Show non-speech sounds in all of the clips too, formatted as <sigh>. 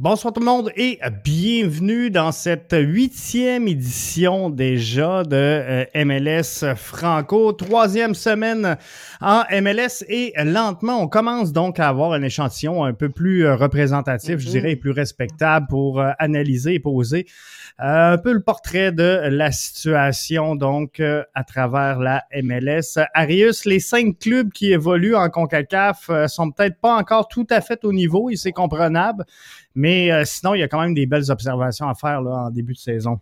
Bonsoir tout le monde et bienvenue dans cette huitième édition déjà de euh, MLS Franco. Troisième semaine en MLS et lentement, on commence donc à avoir un échantillon un peu plus euh, représentatif, je dirais, et plus respectable pour euh, analyser et poser un peu le portrait de la situation donc à travers la MLS. Arius, les cinq clubs qui évoluent en CONCACAF sont peut-être pas encore tout à fait au niveau et c'est comprenable. Mais euh, sinon, il y a quand même des belles observations à faire là, en début de saison.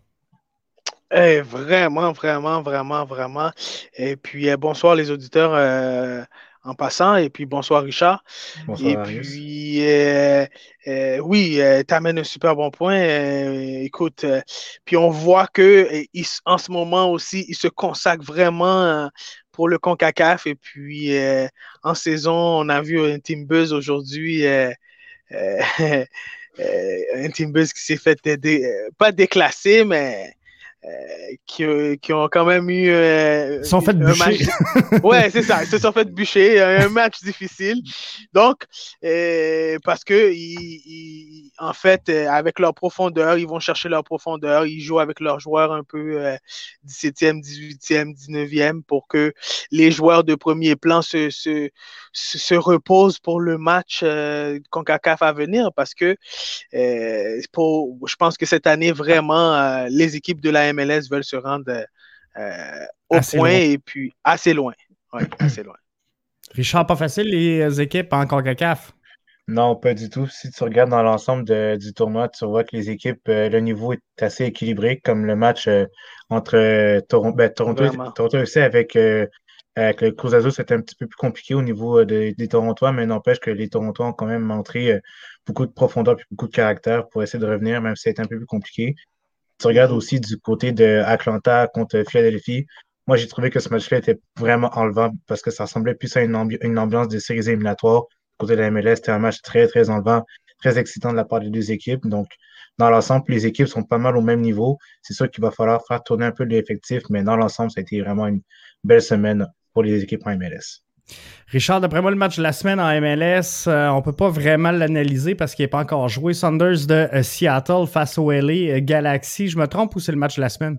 Eh, vraiment, vraiment, vraiment, vraiment. Et puis, euh, bonsoir les auditeurs euh, en passant. Et puis, bonsoir Richard. Bonsoir, et puis, oui, tu amènes un super bon point. écoute, puis on voit que en ce moment aussi, il se consacre vraiment pour le CONCACAF. Et puis, en saison, on a vu un Team Buzz aujourd'hui. Euh, <laughs> un Team Buzz qui s'est fait euh, pas déclasser, mais euh, qui, qui, ont quand même eu. ils sont fait bûcher. ouais, c'est ça. Ils se sont fait bûcher. Un match difficile. Donc, parce que, ils, en fait, avec leur profondeur, ils vont chercher leur profondeur. Ils jouent avec leurs joueurs un peu 17e, 18e, 19e pour que les joueurs de premier plan se, se, se reposent pour le match euh, CONCACAF à venir parce que pour, je pense que cette année, vraiment, les équipes de la MLS veulent se rendre euh, au point et puis assez loin. assez loin. Richard, pas facile les équipes en CONCACAF? Non, pas du tout. Si tu regardes dans l'ensemble du tournoi, tu vois que les équipes, euh, le niveau est assez équilibré, comme le match euh, entre Toronto, ben, Toronto, Toronto aussi avec, avec le Cruz Azul, c'était un petit peu plus compliqué au niveau des Torontois, mais n'empêche que les Torontois ont quand même montré beaucoup de profondeur et beaucoup de caractère pour essayer de revenir, même si c'est un peu plus compliqué tu regardes aussi du côté de Atlanta contre Philadelphie, moi, j'ai trouvé que ce match-là était vraiment enlevant parce que ça ressemblait plus à une, ambiance de séries éliminatoires. Côté de la MLS, c'était un match très, très enlevant, très excitant de la part des deux équipes. Donc, dans l'ensemble, les équipes sont pas mal au même niveau. C'est sûr qu'il va falloir faire tourner un peu l'effectif, mais dans l'ensemble, ça a été vraiment une belle semaine pour les équipes en MLS. Richard, d'après moi, le match de la semaine en MLS, on euh, on peut pas vraiment l'analyser parce qu'il n'est pas encore joué. Saunders de euh, Seattle face au LA euh, Galaxy. Je me trompe ou c'est le match de la semaine?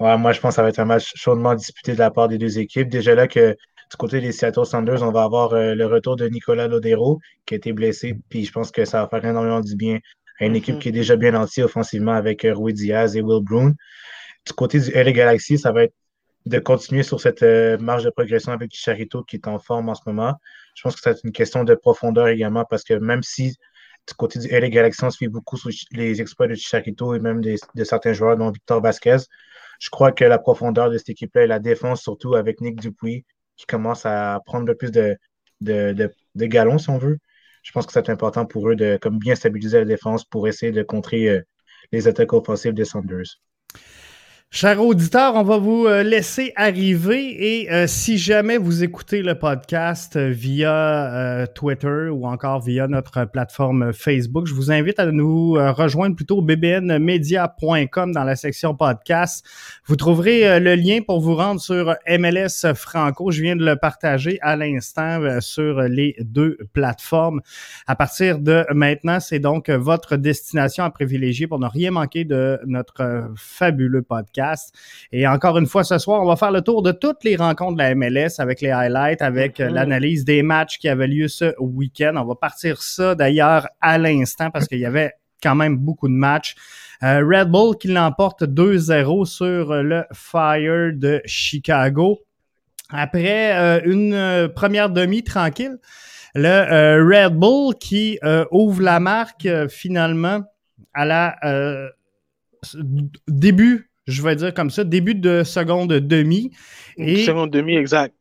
Ouais, moi, je pense que ça va être un match chaudement disputé de la part des deux équipes. Déjà là que du côté des Seattle Saunders, on va avoir le retour de Nicolas Lodero qui a été blessé. Puis je pense que ça va faire énormément du bien à une équipe mm-hmm. qui est déjà bien nantie offensivement avec Rui Diaz et Will Brown. Du côté du LA Galaxy, ça va être de continuer sur cette euh, marge de progression avec Chicharito qui est en forme en ce moment. Je pense que c'est une question de profondeur également parce que même si du côté du LA Galaxy, on se fait beaucoup sur les exploits de Chicharito et même de certains joueurs, dont Victor Vasquez, je crois que la profondeur de cette équipe-là et la défense, surtout avec Nick Dupuis, qui commence à prendre le plus de, de, galons, si on veut. Je pense que c'est important pour eux de comme bien stabiliser la défense pour essayer de contrer euh, les attaques offensives des Saunders. Chers auditeurs, on va vous euh, laisser arriver et euh, si jamais vous écoutez le podcast euh, via Twitter ou encore via notre plateforme Facebook, je vous invite à nous rejoindre plutôt bbnmedia.com dans la section podcast. Vous trouverez le lien pour vous rendre sur MLS Franco. Je viens de le partager à l'instant sur les deux plateformes. À partir de maintenant, c'est donc votre destination à privilégier pour ne rien manquer de notre fabuleux podcast. Et encore une fois, ce soir, on va faire le tour de toutes les rencontres de la MLS avec les highlights, avec euh, mm-hmm. l'analyse des matchs qui avaient lieu ce week-end. On va partir ça d'ailleurs à l'instant parce qu'il y avait quand même beaucoup de matchs. Euh, Red Bull qui l'emporte 2-0 sur le Fire de Chicago. Après euh, une première demi tranquille, le Red Bull qui ouvre la marque finalement à la début je vais dire comme ça, début de seconde demi. Et, seconde demi, exact.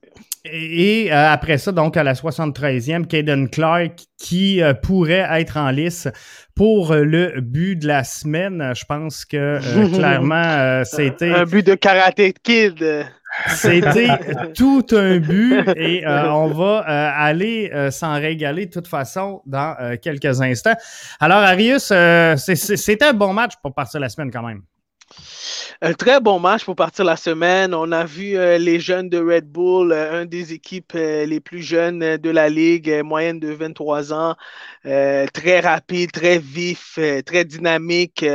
Et, euh, après ça, donc à la 73e, Caden Clark qui euh, pourrait être en lice pour le but de la semaine. Je pense que euh, <laughs> clairement, c'était... Un but de karaté kid. C'était <laughs> tout un but et on va aller s'en régaler de toute façon dans quelques instants. Alors, Arius, c'était un bon match pour partir la semaine quand même. Un très bon match pour partir la semaine. On a vu euh, les jeunes de Red Bull, euh, un des équipes euh, les plus jeunes de la ligue, moyenne de 23 ans, très rapide, très vif, très dynamique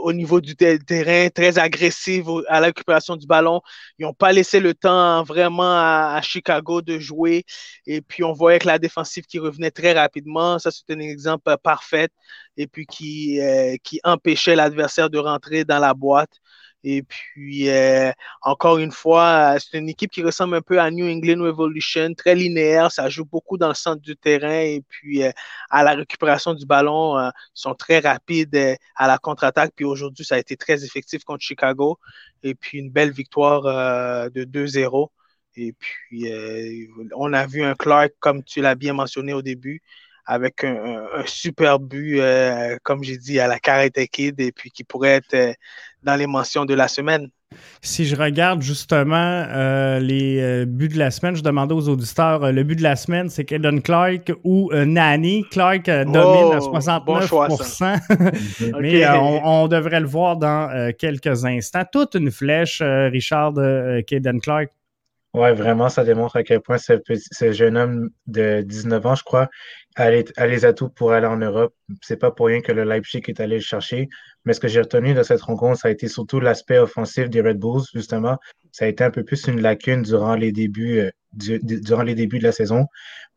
au niveau du terrain, très agressif à la du ballon. Ils n'ont pas laissé le temps vraiment à, Chicago de jouer. Et puis, on voyait que la défensive qui revenait très rapidement, ça c'est un exemple parfait et puis euh, qui empêchait l'adversaire de rentrer dans la boîte. Et puis, euh, encore une fois, c'est une équipe qui ressemble un peu à New England Revolution, très linéaire, ça joue beaucoup dans le centre du terrain et puis euh, à la récupération du ballon, ils sont très rapides à la contre-attaque. Puis aujourd'hui, ça a été très effectif contre Chicago. Et puis, une belle victoire de 2-0. Et puis, on a vu un Clark, comme tu l'as bien mentionné au début, avec un, super but, euh, comme j'ai dit, à la Karate Kid, et puis qui pourrait être euh, dans les mentions de la semaine. Si je regarde justement euh, les buts de la semaine, je demandais aux auditeurs, le but de la semaine, c'est Kaden Clark ou Nani. Clark domine à 69%, <laughs> mais on, devrait le voir dans quelques instants. Toute une flèche, Richard, de Kaden Clark. Oui, vraiment, ça démontre à quel point ce, ce jeune homme de 19 ans, je crois, a les, atouts pour aller en Europe. C'est pas pour rien que le Leipzig est allé le chercher. Mais ce que j'ai retenu de cette rencontre, ça a été surtout l'aspect offensif des Red Bulls, justement. Ça a été un peu plus une lacune durant les débuts, euh, de la saison.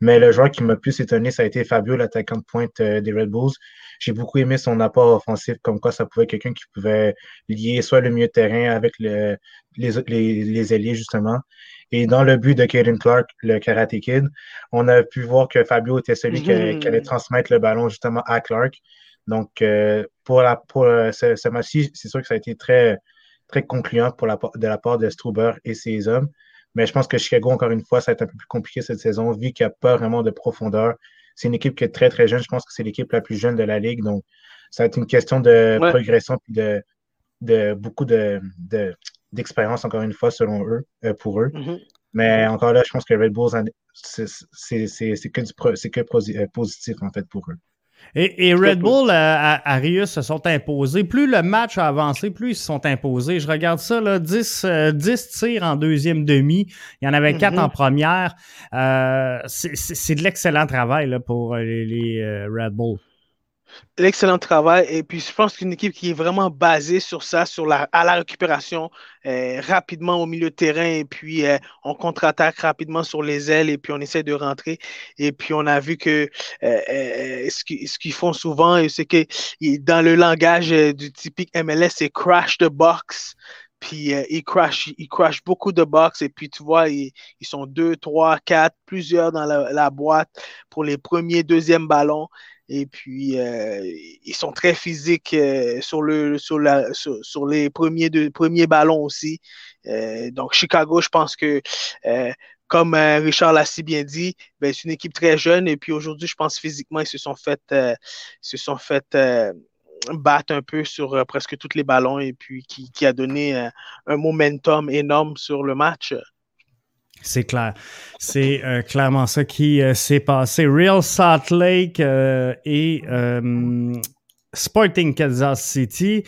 Mais le joueur qui m'a plus étonné, ça a été Fabio, l'attaquant de pointe euh, des Red Bulls. J'ai beaucoup aimé son apport offensif, comme quoi ça pouvait être quelqu'un qui pouvait lier soit le milieu de terrain avec le, les, les, les ailiers, justement. Et dans le but de Kaden Clark, le Karate Kid, on a pu voir que Fabio était celui qui, allait hmm. transmettre le ballon justement à Clark. Donc, euh, pour, la, pour euh, ce, match-ci, c'est sûr que ça a été très, très concluant pour la, de la part de Struber et ses hommes. Mais je pense que Chicago, encore une fois, ça va être un peu plus compliqué cette saison, vu qu'il n'y a pas vraiment de profondeur. C'est une équipe qui est très, très jeune. Je pense que c'est l'équipe la plus jeune de la Ligue. Donc, ça va être une question de progression et de, de beaucoup de, d'expérience, encore une fois, selon eux, euh, pour eux. Mm-hmm. Mais encore là, je pense que Red Bulls, c'est que, du, que euh, positif, en fait, pour eux. Et, Red Bull euh, Arius se sont imposés. Plus le match a avancé, plus ils se sont imposés. Je regarde ça, là, 10, 10 tirs en deuxième demi. Il y en avait 4 mm-hmm. en première. c'est de l'excellent travail là, pour les Red Bull l'excellent travail. Et puis, je pense qu'une équipe qui est vraiment basée sur ça, sur la, à la récupération, euh, rapidement au milieu de terrain, et puis euh, on contre-attaque rapidement sur les ailes, et puis on essaie de rentrer. Et puis, on a vu que euh, ce qu'ils font souvent, c'est que dans le langage du typique MLS, c'est crash the box. Puis ils crash, ils crash beaucoup de box et puis tu vois, ils, sont deux, trois, quatre, plusieurs dans la, boîte pour les premiers, deuxièmes ballons. Et puis, euh, ils sont très physiques euh, sur, le, sur, la, sur, les premiers, premiers ballons aussi. Euh, donc, Chicago, je pense que, comme Richard l'a si bien dit, ben, c'est une équipe très jeune. Et puis aujourd'hui, je pense physiquement, ils se sont fait, se sont fait battre un peu sur presque tous les ballons et puis qui, qui a donné un momentum énorme sur le match. C'est clair. C'est euh, clairement ça qui euh, s'est passé. Real Salt Lake euh, et Sporting Kansas City.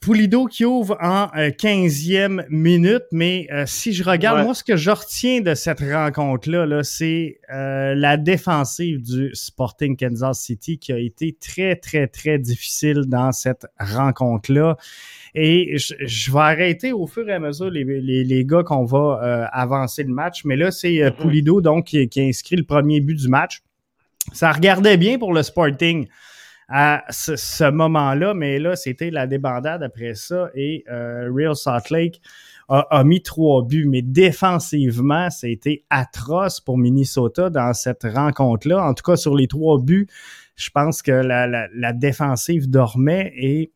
Poulido qui ouvre en 15e minute, mais si je regarde, moi, ce que je retiens de cette rencontre-là, -là, c'est la défensive du Sporting Kansas City qui a été très, très, très difficile dans cette rencontre-là. Et je, vais arrêter au fur et à mesure les, les, gars qu'on va euh, avancer le match. Mais là, c'est euh, mm-hmm. Poulido donc qui, qui, a inscrit le premier but du match. Ça regardait bien pour le Sporting à ce, moment-là, mais là, c'était la débandade après ça. Et euh, Real Salt Lake a, mis trois buts, mais défensivement, c'était atroce pour Minnesota dans cette rencontre-là. En tout cas, sur les trois buts, je pense que la, la, la défensive dormait et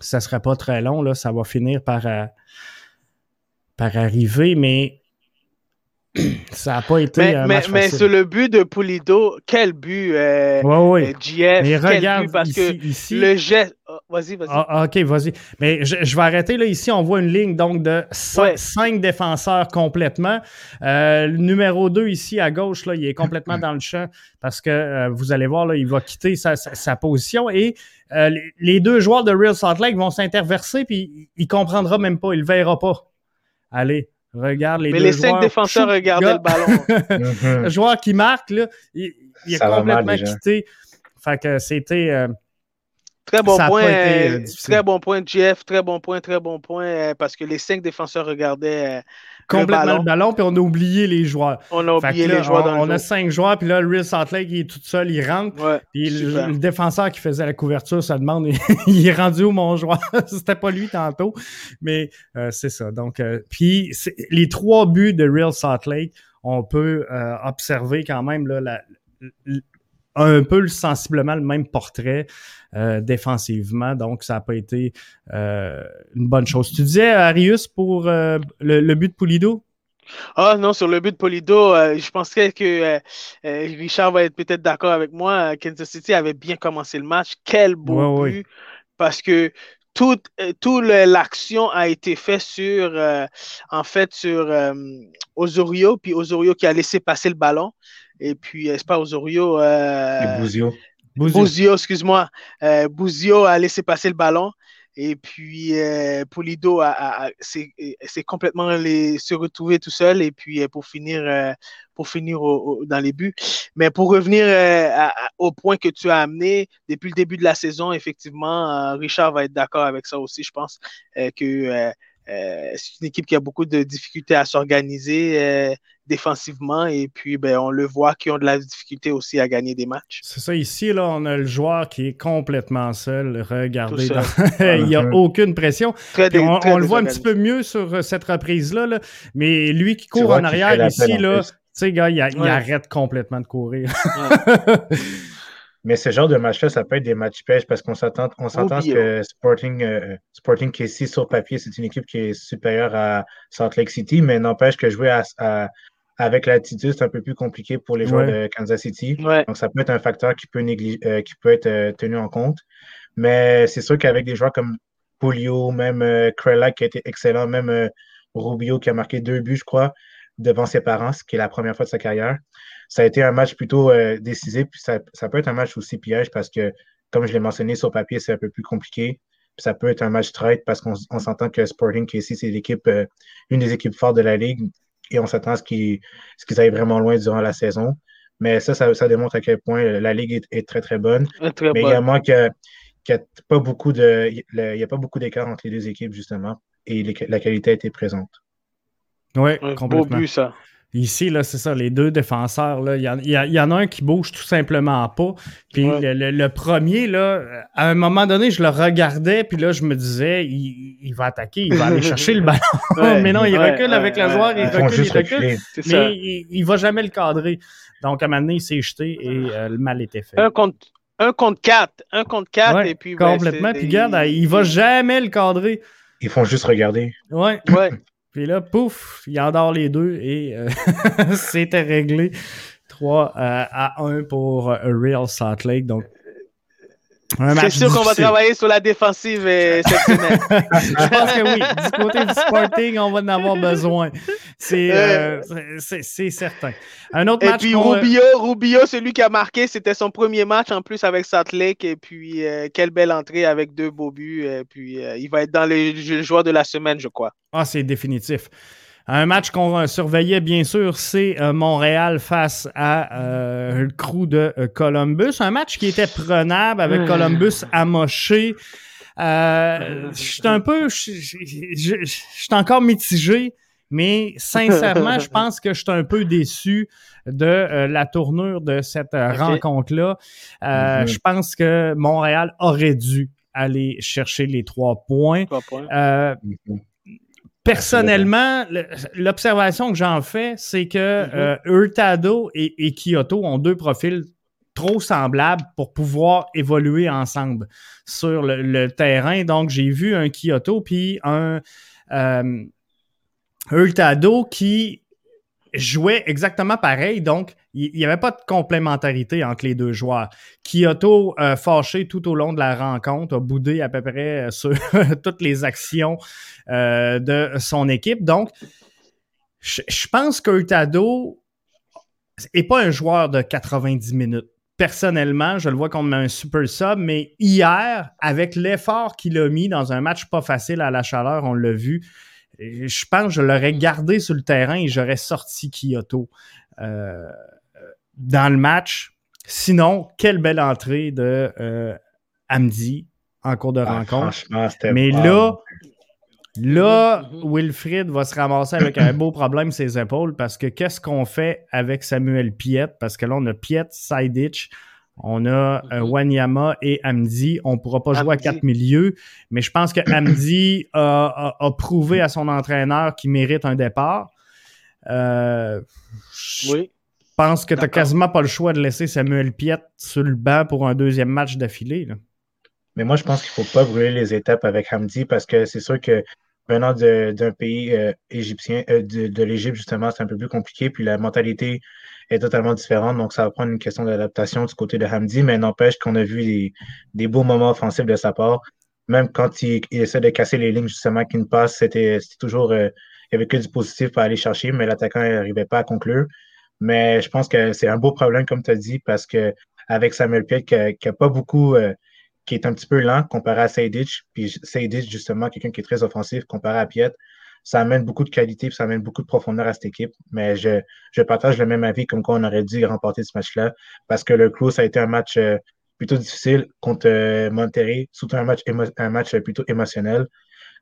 ça sera pas très long, là, ça va finir par, euh, par arriver, mais <clears throat> ça n'a pas été mais, un mais, mais sur le but de Pulido, quel but, euh, ouais, ouais. GF, quel but, parce que ici, le geste, vas-y, vas-y. Ah, ok, vas-y. Mais je, vais arrêter là. Ici, on voit une ligne donc de cinq, défenseurs complètement. Euh, le numéro 2 ici à gauche, là, il est complètement <clears throat> dans le champ parce que euh, vous allez voir, là, il va quitter sa, position et euh, les, deux joueurs de Real Salt Lake vont s'interverser puis il, ne comprendra même pas, il le verra pas. Allez, regarde les Mais les cinq défenseurs regardaient le ballon. le <laughs> joueur qui marque, là, il, il est complètement quitté. Fait que c'était. Très bon point. Euh, très bon point, Jeff. Très bon point, très bon point. Euh, parce que les cinq défenseurs regardaient. Euh, complètement le ballon. puis on a oublié les joueurs. On a oublié les joueurs on, a cinq joueurs, puis là, le Real Salt Lake, il est tout seul, il rentre. puis le, défenseur qui faisait la couverture ça demande <laughs> il est rendu où mon joueur? <laughs> C'était pas lui tantôt, mais c'est ça. Donc, puis les trois buts de Real Salt Lake, on peut observer quand même là, la, un peu sensiblement le même portrait euh, défensivement. Donc, ça n'a pas été euh, une bonne chose. Tu disais, Arius, pour euh, le, but de Polido? Ah non, sur le but de Polido, je penserais que Richard va être peut-être d'accord avec moi. Kansas City avait bien commencé le match. Quel beau but! Parce que toute, toute l'action a été faite sur, en fait, sur Osorio, puis Osorio qui a laissé passer le ballon. Et puis, c'est pas Osorio. Euh, Bouzio. Bouzio, excuse-moi. Euh, Bouzio a laissé passer le ballon. Et puis, euh, Polido a, s'est complètement les, se retrouvé tout seul. Et puis, euh, pour finir, euh, pour finir dans les buts. Mais pour revenir au point que tu as amené, depuis le début de la saison, effectivement, Richard va être d'accord avec ça aussi. Je pense que euh, c'est une équipe qui a beaucoup de difficultés à s'organiser euh, défensivement et puis ben, on le voit qu'ils ont de la difficulté aussi à gagner des matchs. C'est ça, ici, là, on a le joueur qui est complètement seul. Regardez, <laughs> il n'y a aucune pression. on, le voit un petit peu mieux sur euh, cette reprise-là, mais lui qui court en arrière ici, là, tu sais, gars, il, arrête complètement de courir. <laughs> Mais ce genre de match-là, ça peut être des matchs pêche parce qu'on s'entend on s'entend que Sporting, euh, Sporting KC sur papier, c'est une équipe qui est supérieure à Salt Lake City, mais n'empêche que jouer à, avec l'attitude, c'est un peu plus compliqué pour les joueurs de Kansas City. Donc, ça peut être un facteur qui peut, euh, qui peut être euh, tenu en compte. Mais c'est sûr qu'avec des joueurs comme Polio, même euh, qui a été excellent, même Rubio qui a marqué deux buts, je crois, devant ses parents, ce qui est la première fois de sa carrière ça a été un match plutôt euh, décisif. Puis ça, peut être un match aussi piège parce que, comme je l'ai mentionné sur papier, c'est un peu plus compliqué. Puis ça peut être un match traite parce qu'on s'entend que Sporting KC, c'est l'équipe, euh, une des équipes fortes de la Ligue et on s'attend à ce qu'ils aillent vraiment loin durant la saison. Mais ça, ça, démontre à quel point la Ligue est, très, très bonne. Mais également qu'il n'y a, pas beaucoup de. Il y a pas beaucoup d'écart entre les deux équipes, justement, et la qualité a été présente. Oui, complètement. Beau but, ça. Ici, là, c'est ça, les deux défenseurs, là, il y, en a un qui bouge tout simplement pas. Puis le, premier, là, à un moment donné, je le regardais, puis là, je me disais, il, va attaquer, il va aller <laughs> chercher le ballon. <laughs> mais non, il recule avec le joueur, il recule, il recule. Mais il, ne va jamais le cadrer. Donc, à un moment donné, il s'est jeté et euh, le mal était fait. Un contre, un contre quatre. Un contre quatre, et puis. Complètement. puis regarde, il va jamais le cadrer. Ils font juste regarder. Ouais. Ouais. <laughs> Puis là, pouf, il endort les deux et euh, <laughs> c'était réglé 3 euh, à 1 pour euh, Real Salt Lake. Donc, c'est sûr qu'on va travailler sur la défensive <laughs> cette semaine. Je pense que oui. Du côté du Sporting, on va en avoir besoin. C'est certain. Un autre et match. Et puis Rubio, Rubio, celui qui a marqué, c'était son premier match en plus avec Salt Lake. Et puis, quelle belle entrée avec deux beaux buts. Et puis, il va être dans les joueurs de la semaine, je crois. Ah, c'est définitif. Un match qu'on euh, surveillait, bien sûr, c'est euh, Montréal face à euh, le crew de Columbus. Un match qui était prenable avec Columbus amoché. je suis un peu. Je suis encore mitigé, mais sincèrement, je <laughs> pense que je suis un peu déçu de la tournure de cette rencontre-là. Mm-hmm. Je pense que Montréal aurait dû aller chercher les trois points. Trois points. Mm-hmm. Personnellement, l'observation que j'en fais, c'est que mm-hmm. euh, Hurtado et, Kyoto ont deux profils trop semblables pour pouvoir évoluer ensemble sur le, terrain. Donc, j'ai vu un Kyoto puis un euh, Hurtado qui jouait exactement pareil. Donc, il n'y avait pas de complémentarité entre les deux joueurs. Kyoto, euh, fâché tout au long de la rencontre, a boudé à peu près euh, sur <laughs> toutes les actions euh, de son équipe. Donc, je, pense qu'Hurtado n'est pas un joueur de 90 minutes. Personnellement, je le vois comme un super sub, mais hier, avec l'effort qu'il a mis dans un match pas facile à la chaleur, on l'a vu, je pense que je l'aurais gardé sur le terrain et j'aurais sorti Kyoto. Euh, dans le match. Sinon, quelle belle entrée de euh, Amdi en cours de ah, rencontre. Mais là, là, mhm. Wilfried va se ramasser avec un beau problème ses épaules parce que qu'est-ce qu'on fait avec Samuel Piet? Parce que là, on a Piet, Sidich, on a euh, mhm. Wanyama et Amdi. On ne pourra pas jouer à quatre milieux, mais je pense que Amdi a, prouvé à son entraîneur qu'il mérite un départ. Euh, oui pense que tu n'as quasiment pas le choix de laisser Samuel Piet sur le banc pour un deuxième match d'affilée. Mais moi, je pense qu'il ne faut pas brûler les étapes avec Hamdi parce que c'est sûr que venant d'un pays euh, égyptien, euh, de, l'Égypte, justement, c'est un peu plus compliqué. Puis la mentalité est totalement différente. Donc, ça va prendre une question d'adaptation du côté de Hamdi. Mais n'empêche qu'on a vu des, beaux moments offensifs de sa part. Même quand il, essaie de casser les lignes, justement, qu'il passe, c'était toujours. Euh, il n'y avait que du positif pour aller chercher, mais l'attaquant n'arrivait pas à conclure. Mais je pense que c'est un beau problème, comme tu as dit, parce que avec Samuel Piet, qui n'a pas beaucoup, euh, qui est un petit peu lent comparé à Seydich, puis Seydich, justement, quelqu'un qui est très offensif comparé à Piet, ça amène beaucoup de qualité, puis ça amène beaucoup de profondeur à cette équipe. Mais je, je partage le même avis, comme quoi on aurait dû remporter ce match-là, parce que le Crew, ça a été un match euh, plutôt difficile contre euh, Monterrey, surtout un match, un match plutôt émotionnel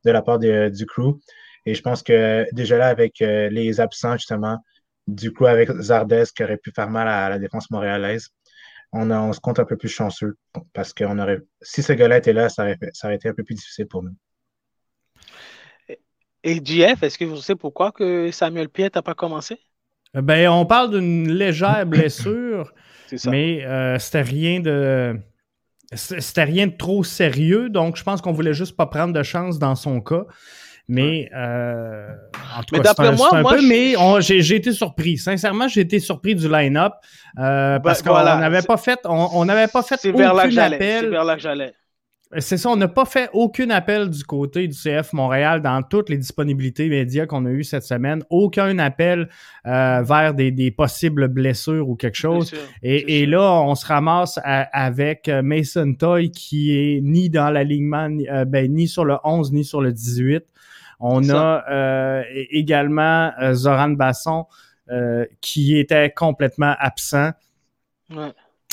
de la part du Crew. Et je pense que déjà là, avec les absents, justement, du coup, avec Zardes qui aurait pu faire mal à la défense montréalaise, on, on se compte un peu plus chanceux parce que aurait, si ce gars-là était là, ça aurait, ça aurait été un peu plus difficile pour nous. Et JF, est-ce que vous savez pourquoi que Samuel Piet n'a pas commencé? Ben, on parle d'une légère blessure, <laughs> mais euh, c'était rien de. C'était rien de trop sérieux, donc je pense qu'on voulait juste pas prendre de chance dans son cas. Mais euh, en tout cas, c'est un, moi, peu, mais j'ai été surpris. Sincèrement, j'ai été surpris du line-up euh, ben, parce qu'on n'avait pas fait, on n'avait pas fait aucun vers appel. C'est vers là que j'allais. C'est ça, on n'a pas fait aucun appel du côté du CF Montréal dans toutes les disponibilités médias qu'on a eues cette semaine. Aucun appel euh, vers des, possibles blessures ou quelque chose. et, là, on se ramasse avec Mason Toy qui est ni dans l'alignement, ben, ni sur le 11 ni sur le 18. On a euh, également euh, Zoran Basson euh, qui était complètement absent.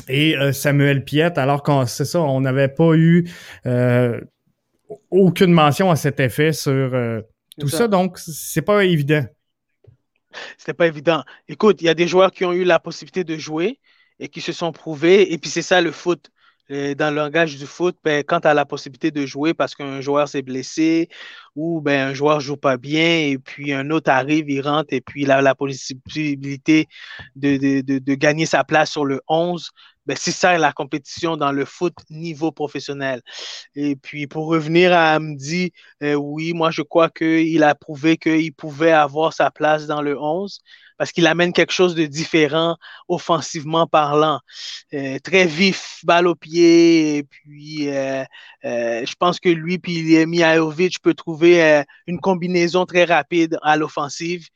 Et Samuel Piette, alors qu'on c'est ça, on n'avait pas eu aucune mention à cet effet sur tout ça. donc c'est pas évident. C'était pas évident. Écoute, il y a des joueurs qui ont eu la possibilité de jouer et qui se sont prouvés, et puis c'est ça le foot dans le langage du foot, ben, quand tu as la possibilité de jouer parce qu'un joueur s'est blessé ou ben, un joueur joue pas bien et puis un autre arrive, il rentre et puis il a la possibilité de, de, de, gagner sa place sur le 11, ben, c'est ça la compétition dans le foot niveau professionnel. Et puis pour revenir à Amdi, euh, oui, moi je crois qu'il a prouvé qu'il pouvait avoir sa place dans le 11 parce qu'il amène quelque chose de différent offensivement parlant. Euh, très vif, balle au pied, et puis euh, euh, je pense que lui puis Mihajovic peut trouver une combinaison très rapide à l'offensive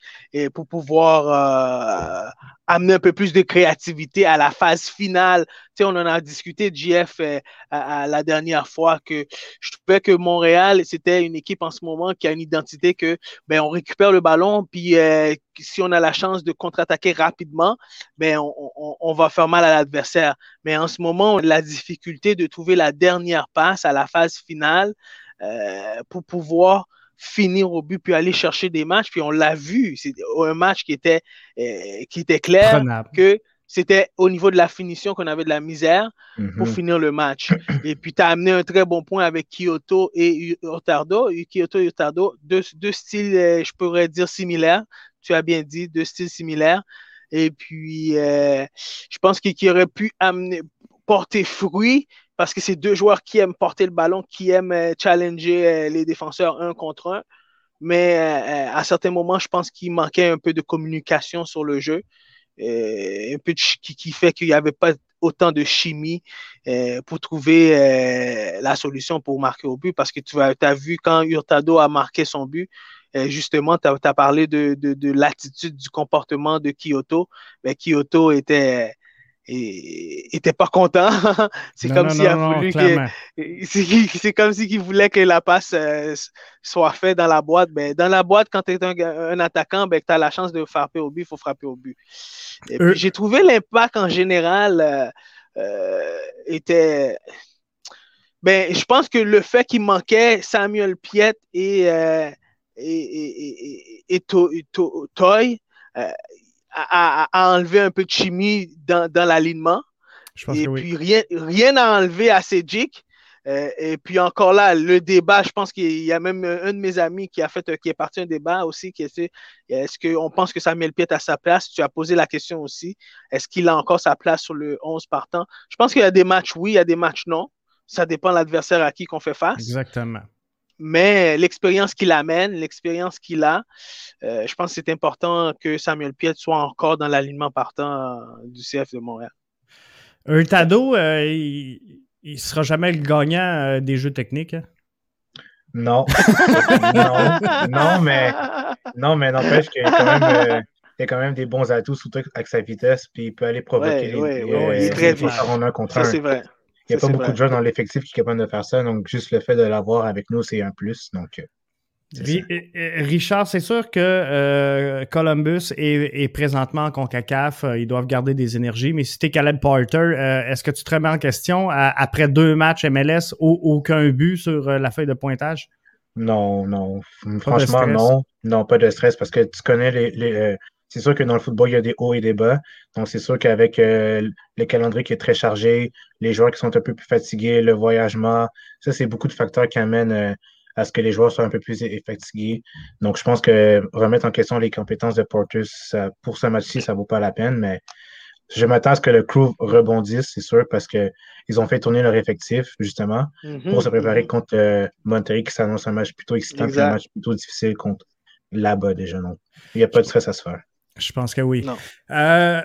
pour pouvoir amener un peu plus de créativité à la phase finale. Tu sais, on en a discuté, JF, euh, à, la dernière fois, que je trouvais que Montréal, c'était une équipe en ce moment qui a une identité que, ben, on récupère le ballon, puis euh, si on a la chance de contre-attaquer rapidement, ben, on, va faire mal à l'adversaire. Mais en ce moment, on a la difficulté de trouver la dernière passe à la phase finale euh, pour pouvoir finir au but puis aller chercher des matchs. Puis on l'a vu, c'est un match qui était, euh, qui était clair que c'était au niveau de la finition qu'on avait de la misère pour mhm. finir le match. <clears throat> Et puis, tu as amené un très bon point avec Kyoto et Hurtado. Kyoto et Hurtado, deux, deux styles, euh, je pourrais dire, similaires. Tu as bien dit, deux styles similaires. Et puis, euh, je pense qu'il aurait pu amener, porter fruit parce que c'est deux joueurs qui aiment porter le ballon, qui aiment euh, challenger euh, les défenseurs un contre un. Mais euh, à certains moments, je pense qu'il manquait un peu de communication sur le jeu. un peu qui, fait qu'il n'y avait pas autant de chimie pour trouver la solution pour marquer au but parce que tu as vu quand Hurtado a marqué son but, justement, tu as, parlé de, de, l'attitude, du comportement de Kyoto. Mais Kyoto était, était pas content. <laughs> c'est comme s'il a voulu c'est comme s'il voulait que la passe euh, soit faite dans la boîte. Ben, dans la boîte, quand tu es un, attaquant, ben, tu as la chance de frapper au but, il faut frapper au but. Euh. j'ai trouvé l'impact en général euh, était. Ben, je pense que le fait qu'il manquait Samuel Piet et, et, et, Toy à, enlever un peu de chimie dans, dans l'alignement. Et puis rien, rien à enlever à Cedric. Euh, et puis encore là, le débat, je pense qu'il y a même un de mes amis qui a fait, qui est parti un débat aussi, qui était est-ce qu'on pense que Samuel Piet a sa place? Tu as posé la question aussi. Est-ce qu'il a encore sa place sur le 11 partant? Je pense qu'il y a des matchs oui, il y a des matchs non. Ça dépend de l'adversaire à qui qu'on fait face. Exactement mais l'expérience qu'il amène, l'expérience qu'il a, euh, je pense que c'est important que Samuel Piet soit encore dans l'alignement partant euh, du CF de Montréal. Hurtado, euh, il ne sera jamais le gagnant des jeux techniques. Hein? Non. non. Non, mais non, mais n'empêche qu'il y a quand même. des bons atouts, surtout avec sa vitesse, puis il peut aller provoquer ouais, les, ouais, il est très vite. Ça, c'est vrai. Il n'y a pas beaucoup de joueurs dans l'effectif qui sont capables de faire ça. Donc, juste le fait de l'avoir avec nous, c'est un plus. Donc, euh, Richard, c'est sûr que euh, Columbus est, présentement en CONCACAF. Euh, ils doivent garder des énergies. Mais si tu es Caleb Porter, est-ce que tu te remets en question après deux matchs MLS, aucun but sur la feuille de pointage? Non, non. Franchement, non. Non, pas de stress parce que tu connais les, c'est sûr que dans le football, il y a des hauts et des bas. Donc, c'est sûr qu'avec euh, le calendrier qui est très chargé, les joueurs qui sont un peu plus fatigués, le voyagement, ça, c'est beaucoup de facteurs qui amènent euh, à ce que les joueurs soient un peu plus fatigués. Donc, je pense que remettre en question les compétences de Porter pour ce match-ci, ça ne vaut pas la peine. Mais je m'attends à ce que le crew rebondisse, c'est sûr, parce qu'ils ont fait tourner leur effectif, justement, pour se mm-hmm. préparer contre euh, Monterrey, qui s'annonce un match plutôt excitant, un match plutôt difficile contre là-bas déjà. Donc, il n'y a pas de stress à se faire. Je pense que oui. Euh,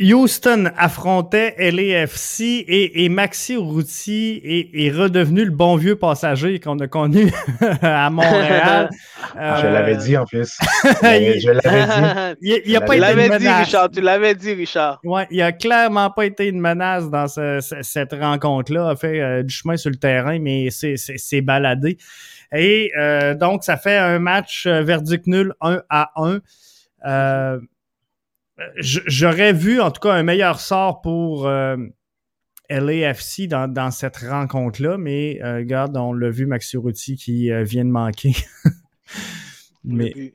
Houston affrontait LAFC et, et Maxi Routy est, redevenu le bon vieux passager qu'on a connu <laughs> à Montréal. <laughs> Je l'avais dit en plus. <laughs> je l'avais dit. Il, a pas été une menace. Richard, tu l'avais dit, Richard. Ouais, il a clairement pas été une menace dans cette rencontre-là. Il a fait euh, du chemin sur le terrain, mais c'est baladé. Et euh, donc, ça fait un match verdict nul 1 à 1. Euh, j'aurais vu en tout cas un meilleur sort pour euh, LAFC dans, cette rencontre-là, mais euh, regarde, on l'a vu, Maxi Routy qui vient de manquer. <laughs> mais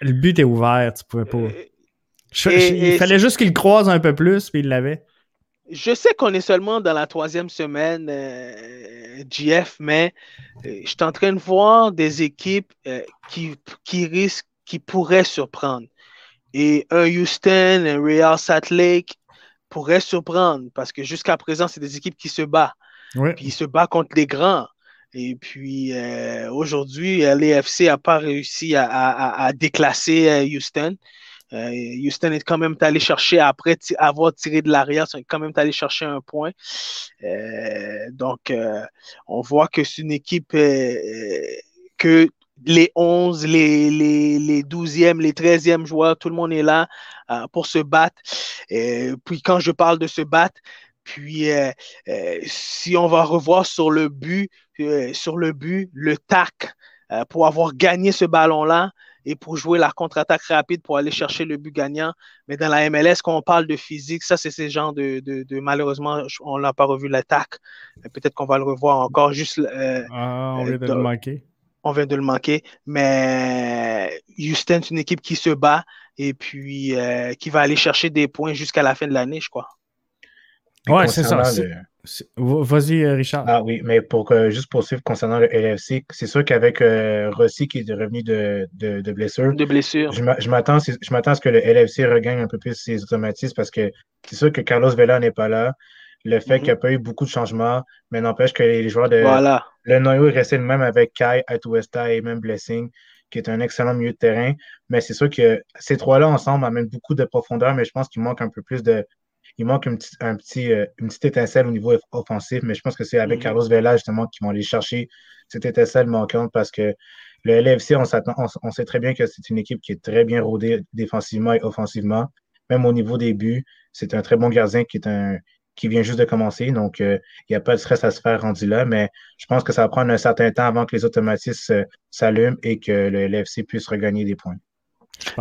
le but. est ouvert, tu pouvais pas. il fallait juste qu'il croise un peu plus, puis il l'avait. Je sais qu'on est seulement dans la troisième semaine, GF, mais je suis en train de voir des équipes qui, qui risquent qui pourrait surprendre. Et un Houston, un Real Salt Lake pourrait surprendre parce que jusqu'à présent, c'est des équipes qui se battent. Puis ils se battent contre les grands. Et puis euh, aujourd'hui, l'AFC n'a pas réussi à, déclasser euh, Houston. Euh, Houston est quand même allé chercher, après avoir tiré de l'arrière, sont quand même allé chercher un point. donc, on voit que c'est une équipe que les 11, les, les, les 12e, les 13e joueurs, tout le monde est là euh, pour se battre. Et puis quand je parle de se battre, puis euh, euh, si on va revoir sur le but, sur le but, le tac pour avoir gagné ce ballon-là et pour jouer la contre-attaque rapide pour aller chercher le but gagnant. Mais dans la MLS, quand on parle de physique, ça, c'est ces genres de, de, malheureusement, on n'a pas revu l'attaque. Peut-être qu'on va le revoir encore juste. ah, on vient de le manquer on vient de le manquer, mais Houston, c'est une équipe qui se bat et puis euh, qui va aller chercher des points jusqu'à la fin de l'année, je crois. Ouais, c'est ça. Vas-y, euh, Richard. Ah oui, mais pour juste poursuivre concernant le LFC, c'est sûr qu'avec euh, Rossi qui est revenu de, de, de blessure, de blessure. je m'attends à ce que le LFC regagne un peu plus ses automatismes parce que c'est sûr que Carlos Vela n'est pas là le fait qu'il n'y a pas eu beaucoup de changements, mais n'empêche que les joueurs de. Voilà. Le noyau est resté le même avec Kai, Atuesta et même Blessing. qui est un excellent milieu de terrain. Mais c'est sûr que ces trois-là ensemble amènent beaucoup de profondeur, mais je pense qu'il manque un peu plus de. Il manque un petit, un petit, euh, une petite étincelle au niveau offensif, mais je pense que c'est avec mm-hmm. Carlos Vela, justement, qu'ils vont aller chercher cette étincelle manquante parce que le LFC, on, on, sait très bien que c'est une équipe qui est très bien rodée défensivement et offensivement. Même au niveau des buts, c'est un très bon gardien qui est un, qui vient juste de commencer. Donc, euh, il n'y a pas de stress à se faire rendu là, mais je pense que ça va prendre un certain temps avant que les automatismes euh, s'allument et que le LFC puisse regagner des points.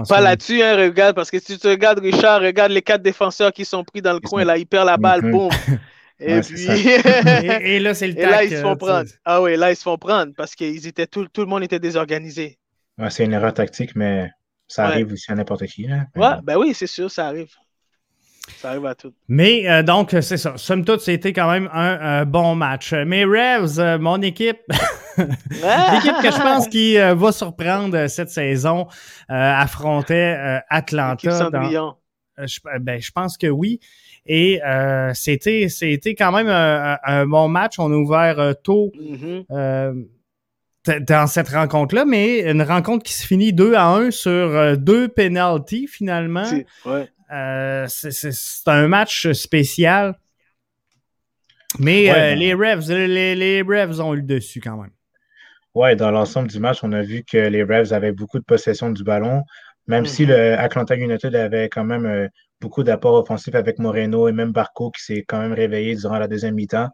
Pas là-dessus, hein, regarde, parce que si tu regardes, Richard, regarde les quatre défenseurs qui sont pris dans le coin, là, ils perdent la balle, mm-hmm. boum. <laughs> Et puis. <laughs> et, là, c'est le Et là, ils se font prendre. Ah oui, là, ils se font prendre parce que étaient tout, tout le monde était désorganisé. Ouais, c'est une erreur tactique, mais ça arrive aussi à n'importe qui. Là. Ouais, ben oui, c'est sûr, ça arrive. Ça arrive à tout. Mais euh, donc, c'est ça. Somme toute, c'était quand même un, bon match. Mais Revs, euh, mon équipe, <laughs> l'équipe que je pense qui euh, va surprendre cette saison, affrontait Atlanta. Dans, je, ben, je pense que oui. Et c'était, c'était quand même un, bon match. On a ouvert tôt. Mm-hmm. dans cette rencontre-là, mais une rencontre qui se finit 2 à 1 sur deux penalties finalement. Ouais. Euh, c'est un match spécial. Mais euh, les Revs, les, les Revs ont eu le dessus quand même. Ouais, dans l'ensemble du match, on a vu que les Revs avaient beaucoup de possession du ballon, même si mhm. le Atlanta United avait quand même euh, beaucoup d'apports offensifs avec Moreno et même Barco qui s'est quand même réveillé durant la deuxième mi-temps.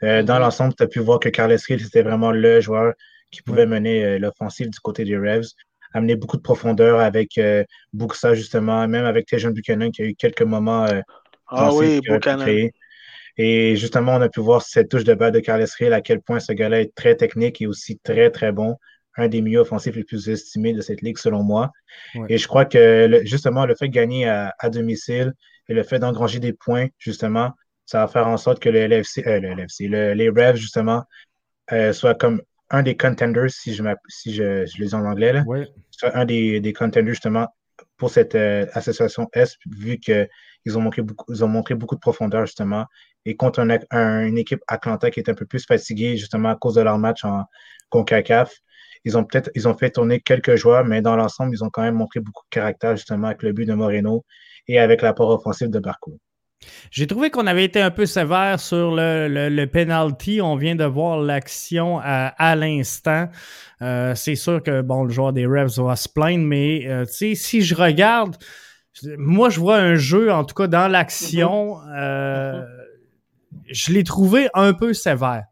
Dans mhm. l'ensemble, tu as pu voir que Carles Hill, c'était vraiment le joueur qui pouvait mener l'offensive du côté des Revs amener beaucoup de profondeur avec euh, Buxa, justement, même avec Tejan Buchanan qui a eu quelques moments. Euh, ah oui, Buchanan. Et justement, on a pu voir cette touche de balle de Carles Hill, à quel point ce gars-là est très technique et aussi très, très bon. Un des milieux offensifs les plus estimés de cette ligue, selon moi. Et je crois que justement, le fait de gagner à, domicile et le fait d'engranger des points, justement, ça va faire en sorte que le LFC, euh, le LFC, les Revs, justement, euh, soient comme un des contenders, si je, si je, je le dis en anglais, là, un des, des, justement pour cette euh, association S, vu qu'ils ont, montré beaucoup, ont beaucoup de profondeur justement. Et contre une équipe Atlanta qui est un peu plus fatiguée justement à cause de leur match en CONCACAF, ils ont peut-être ils ont fait tourner quelques joueurs, mais dans l'ensemble, ils ont quand même montré beaucoup de caractère justement avec le but de Moreno et avec l'apport offensif de Barco. J'ai trouvé qu'on avait été un peu sévère sur le, le, penalty. On vient de voir l'action à, l'instant. Euh, c'est sûr que bon, le joueur des Revs va se plaindre, mais euh, si je regarde, moi je vois un jeu, en tout cas dans l'action, mm-hmm. euh, je l'ai trouvé un peu sévère.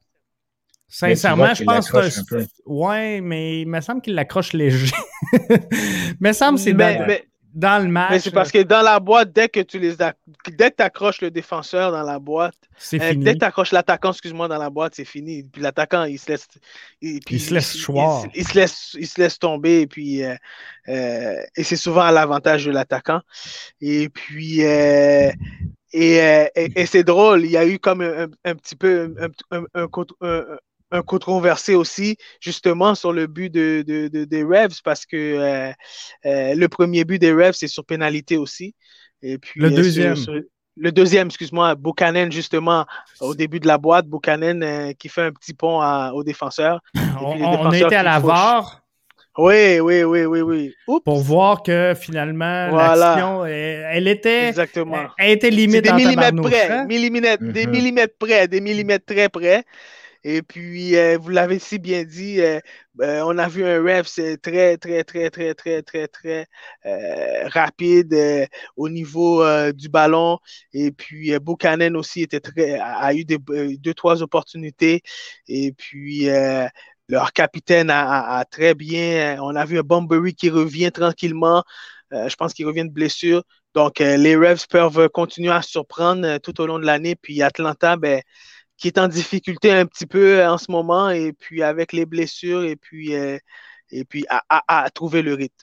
Sincèrement, je pense que. Ouais, mais il me semble qu'il l'accroche léger. <laughs> il me semble que c'est dans le match. Mais c'est parce que dans la boîte, dès que tu les dès que accroches le défenseur dans la boîte, c'est euh, fini. dès que tu accroches l'attaquant, excuse-moi, dans la boîte, c'est fini. Puis l'attaquant, il se laisse. Il, puis, il se laisse choir. Il, se laisse, il se laisse tomber. Et puis euh, euh, et c'est souvent à l'avantage de l'attaquant. Et puis et, et, c'est drôle, il y a eu comme un, un petit peu un, un, un controversé aussi, justement, sur le but de, des Revs, parce que euh, euh, le premier but des Revs, c'est sur pénalité aussi. Et puis, le euh, deuxième. le deuxième, excuse-moi, Buchanan, justement, au début de la boîte, Buchanan qui fait un petit pont au défenseur. On, était à la VAR. Oui, oui, oui, oui, oui. Pour voir que finalement, l'action, elle, était. Exactement. Elle, était limite des millimètres près, hein? millimètres, des mm-hmm. millimètres près, des millimètres très près. Et puis, euh, vous l'avez si bien dit, euh, ben, on a vu un ref très, très, très, très, très, très, très euh, rapide au niveau du ballon. Et puis, Buchanan aussi était très, a eu deux, trois opportunités. Et puis, leur capitaine a, très bien. On a vu un Bombery qui revient tranquillement. je pense qu'il revient de blessure. Donc, les Revs peuvent continuer à surprendre tout au long de l'année. Puis Atlanta, ben, qui est en difficulté un petit peu euh, en ce moment, et puis avec les blessures, et puis, euh, et puis à, trouver le rythme.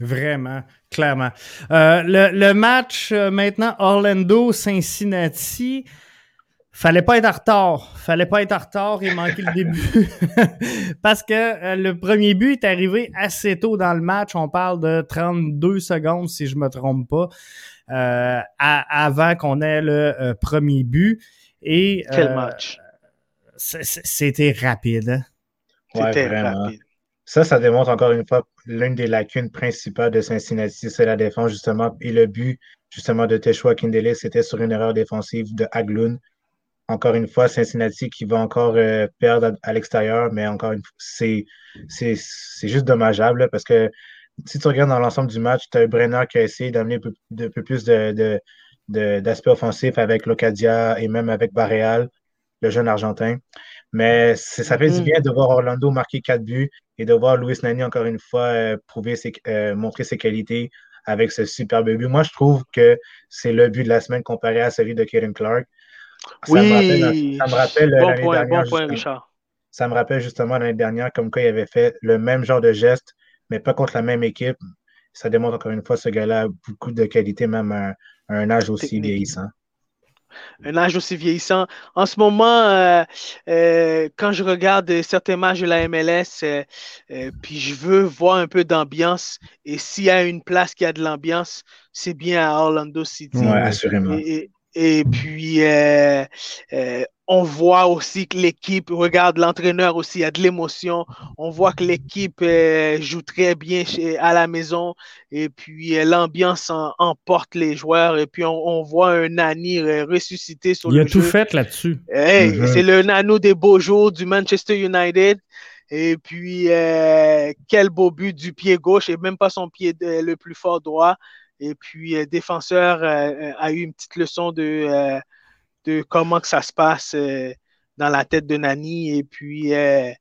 Vraiment, clairement. Euh, le, match maintenant, Orlando-Cincinnati, fallait pas être en retard. Fallait pas être en retard et manquer le début. <laughs> Parce que le premier but est arrivé assez tôt dans le match. On parle de 32 secondes, si je me trompe pas, avant qu'on ait le premier but. Et, Quel euh, match! C'était rapide. Hein? C'était rapide. ça, ça démontre encore une fois l'une des lacunes principales de Cincinnati, c'est la défense, justement. Et le but, justement, de Teshua Kindele, c'était sur une erreur défensive de Haglund. Encore une fois, Cincinnati qui va encore euh, perdre à, l'extérieur, mais encore une fois, c'est juste dommageable parce que si tu regardes dans l'ensemble du match, tu as Brenner qui a essayé d'amener un peu, plus de, d'aspect offensif avec Locadia et même avec Barreal, le jeune Argentin. Mais ça fait du mm. bien de voir Orlando marquer quatre buts et de voir Louis Nani encore une fois euh, prouver euh, montrer ses qualités avec ce superbe but. Moi, je trouve que c'est le but de la semaine comparé à celui de Kevin Clark. Ça oui, me rappelle, ça me rappelle l'année dernière. Ça me rappelle justement l'année dernière comme quoi il avait fait le même genre de geste, mais pas contre la même équipe. Ça démontre encore une fois ce gars-là a beaucoup de qualité, même à, un âge aussi vieillissant un âge aussi vieillissant. En ce moment, euh, euh, quand je regarde certains matchs de la MLS, euh, puis je veux voir un peu d'ambiance, et s'il y a une place qui a de l'ambiance, c'est bien à Orlando City. Oui, assurément. Et, puis, on voit aussi que l'équipe, regarde l'entraîneur aussi, il y a de l'émotion. On voit que l'équipe euh, joue très bien à la maison et puis euh, l'ambiance emporte les joueurs et puis on, voit un Nani ressuscité sur le Il a tout fait là-dessus. C'est le Nano des beaux jours du Manchester United. Et puis, euh, quel beau but du pied gauche et même pas son pied le plus fort droit. Et puis, défenseur a eu une petite leçon de de comment que ça se passe euh, dans la tête de Nani. Et puis, euh,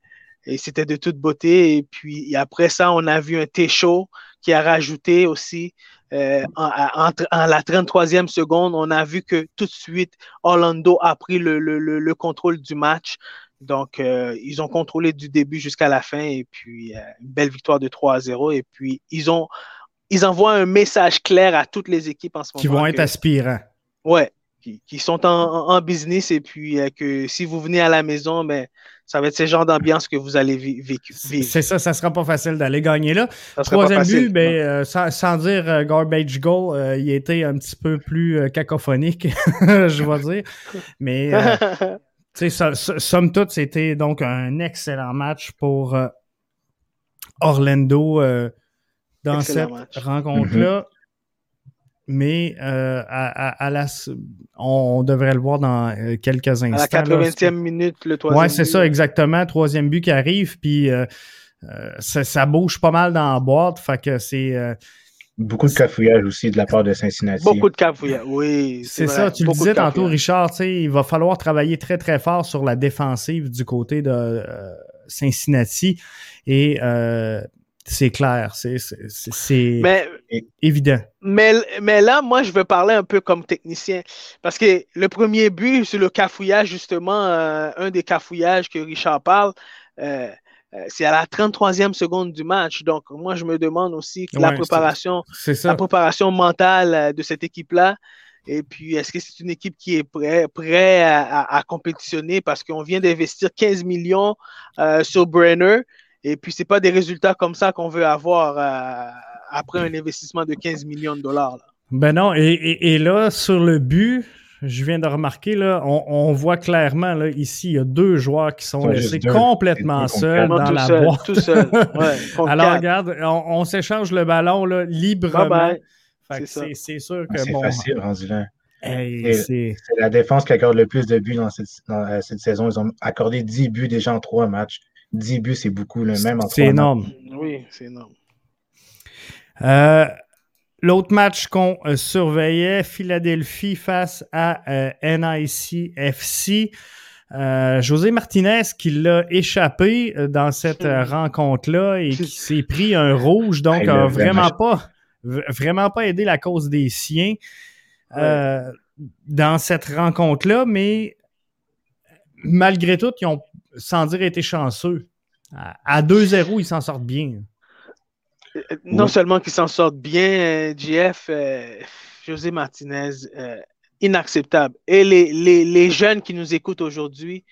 c'était de toute beauté. Et puis, après ça, on a vu un T-Show qui a rajouté aussi euh, en, la 33e seconde, on a vu que tout de suite, Orlando a pris le, contrôle du match. Donc, ils ont contrôlé du début jusqu'à la fin et puis une belle victoire de 3 à 0. Et puis, ils ont ils envoient un message clair à toutes les équipes en ce moment. Qui vont être aspirants. Ouais, qui, sont en, business et puis euh, que si vous venez à la maison, ben, ça va être ce genre d'ambiance que vous allez vivre. C'est ça, ça sera pas facile d'aller gagner là. Troisième but, ben, euh, sans, dire euh, garbage goal, il était un petit peu plus cacophonique, <laughs> je vais dire. Mais <laughs> somme toute, c'était donc un excellent match pour Orlando dans cette rencontre-là. Mm-hmm mais euh, à, la, on, devrait le voir dans euh, quelques instants. À la 80e minute, le troisième. Oui, c'est ça, exactement. Troisième but qui arrive, puis euh, ça, bouge pas mal dans la boîte. Fait que c'est. Beaucoup de cafouillage aussi de la part de Cincinnati. Beaucoup de cafouillage, oui. C'est ça, tu le disais tantôt, Richard, il va falloir travailler très, très fort sur la défensive du côté de Cincinnati. Et c'est clair, c'est évident. Mais, mais là, moi, je veux parler un peu comme technicien. Parce que le premier but, c'est le cafouillage, justement, euh, un des cafouillages que Richard parle. Euh, euh, c'est à la 33e seconde du match. Donc, moi, je me demande aussi la préparation, la préparation mentale de cette équipe-là. Et puis, est-ce que c'est une équipe qui est prêt, prêt à, compétitionner? Parce qu'on vient d'investir 15 millions sur Brenner et puis, ce n'est pas des résultats comme ça qu'on veut avoir euh, après un investissement de 15 millions de dollars. Ben non, et, là, sur le but, je viens de remarquer, là, on, voit clairement, là, ici, il y a deux joueurs qui sont laissés complètement seuls dans la boîte. Tout seul. <laughs> Alors, regarde, on, s'échange le ballon là, librement. C'est sûr que. C'est facile, rendu là. c'est la défense qui accorde le plus de buts dans cette, dans euh, cette, saison. Ils ont accordé 10 buts déjà en trois matchs. 10 buts, c'est beaucoup, le même C'est énorme. Oui, c'est énorme. Euh, l'autre match qu'on euh, surveillait, Philadelphie face à euh, NICFC. José Martinez qui l'a échappé dans cette rencontre-là et qui <laughs> s'est pris un rouge, donc n'a vraiment pas, vraiment pas aidé la cause des siens dans cette rencontre-là, mais malgré tout, ils ont sans dire été chanceux. À 2-0, ils s'en sortent bien. Euh, non seulement qu'ils s'en sortent bien, JF, euh, euh, José Martinez, inacceptable. Et les, jeunes qui nous écoutent aujourd'hui,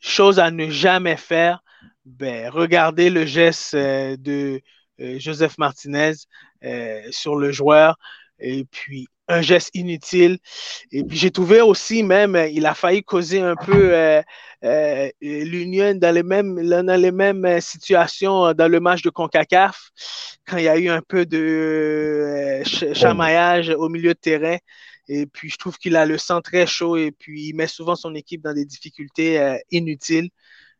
chose à ne jamais faire, ben, regardez le geste de Joseph Martinez sur le joueur. Et puis, un geste inutile. Et puis j'ai trouvé aussi même, il a failli causer un peu euh, euh, l'Union dans les mêmes, dans les mêmes situations dans le match de CONCACAF, quand il y a eu un peu de chamaillage au milieu de terrain. Et puis je trouve qu'il a le sang très chaud et puis il met souvent son équipe dans des difficultés inutiles.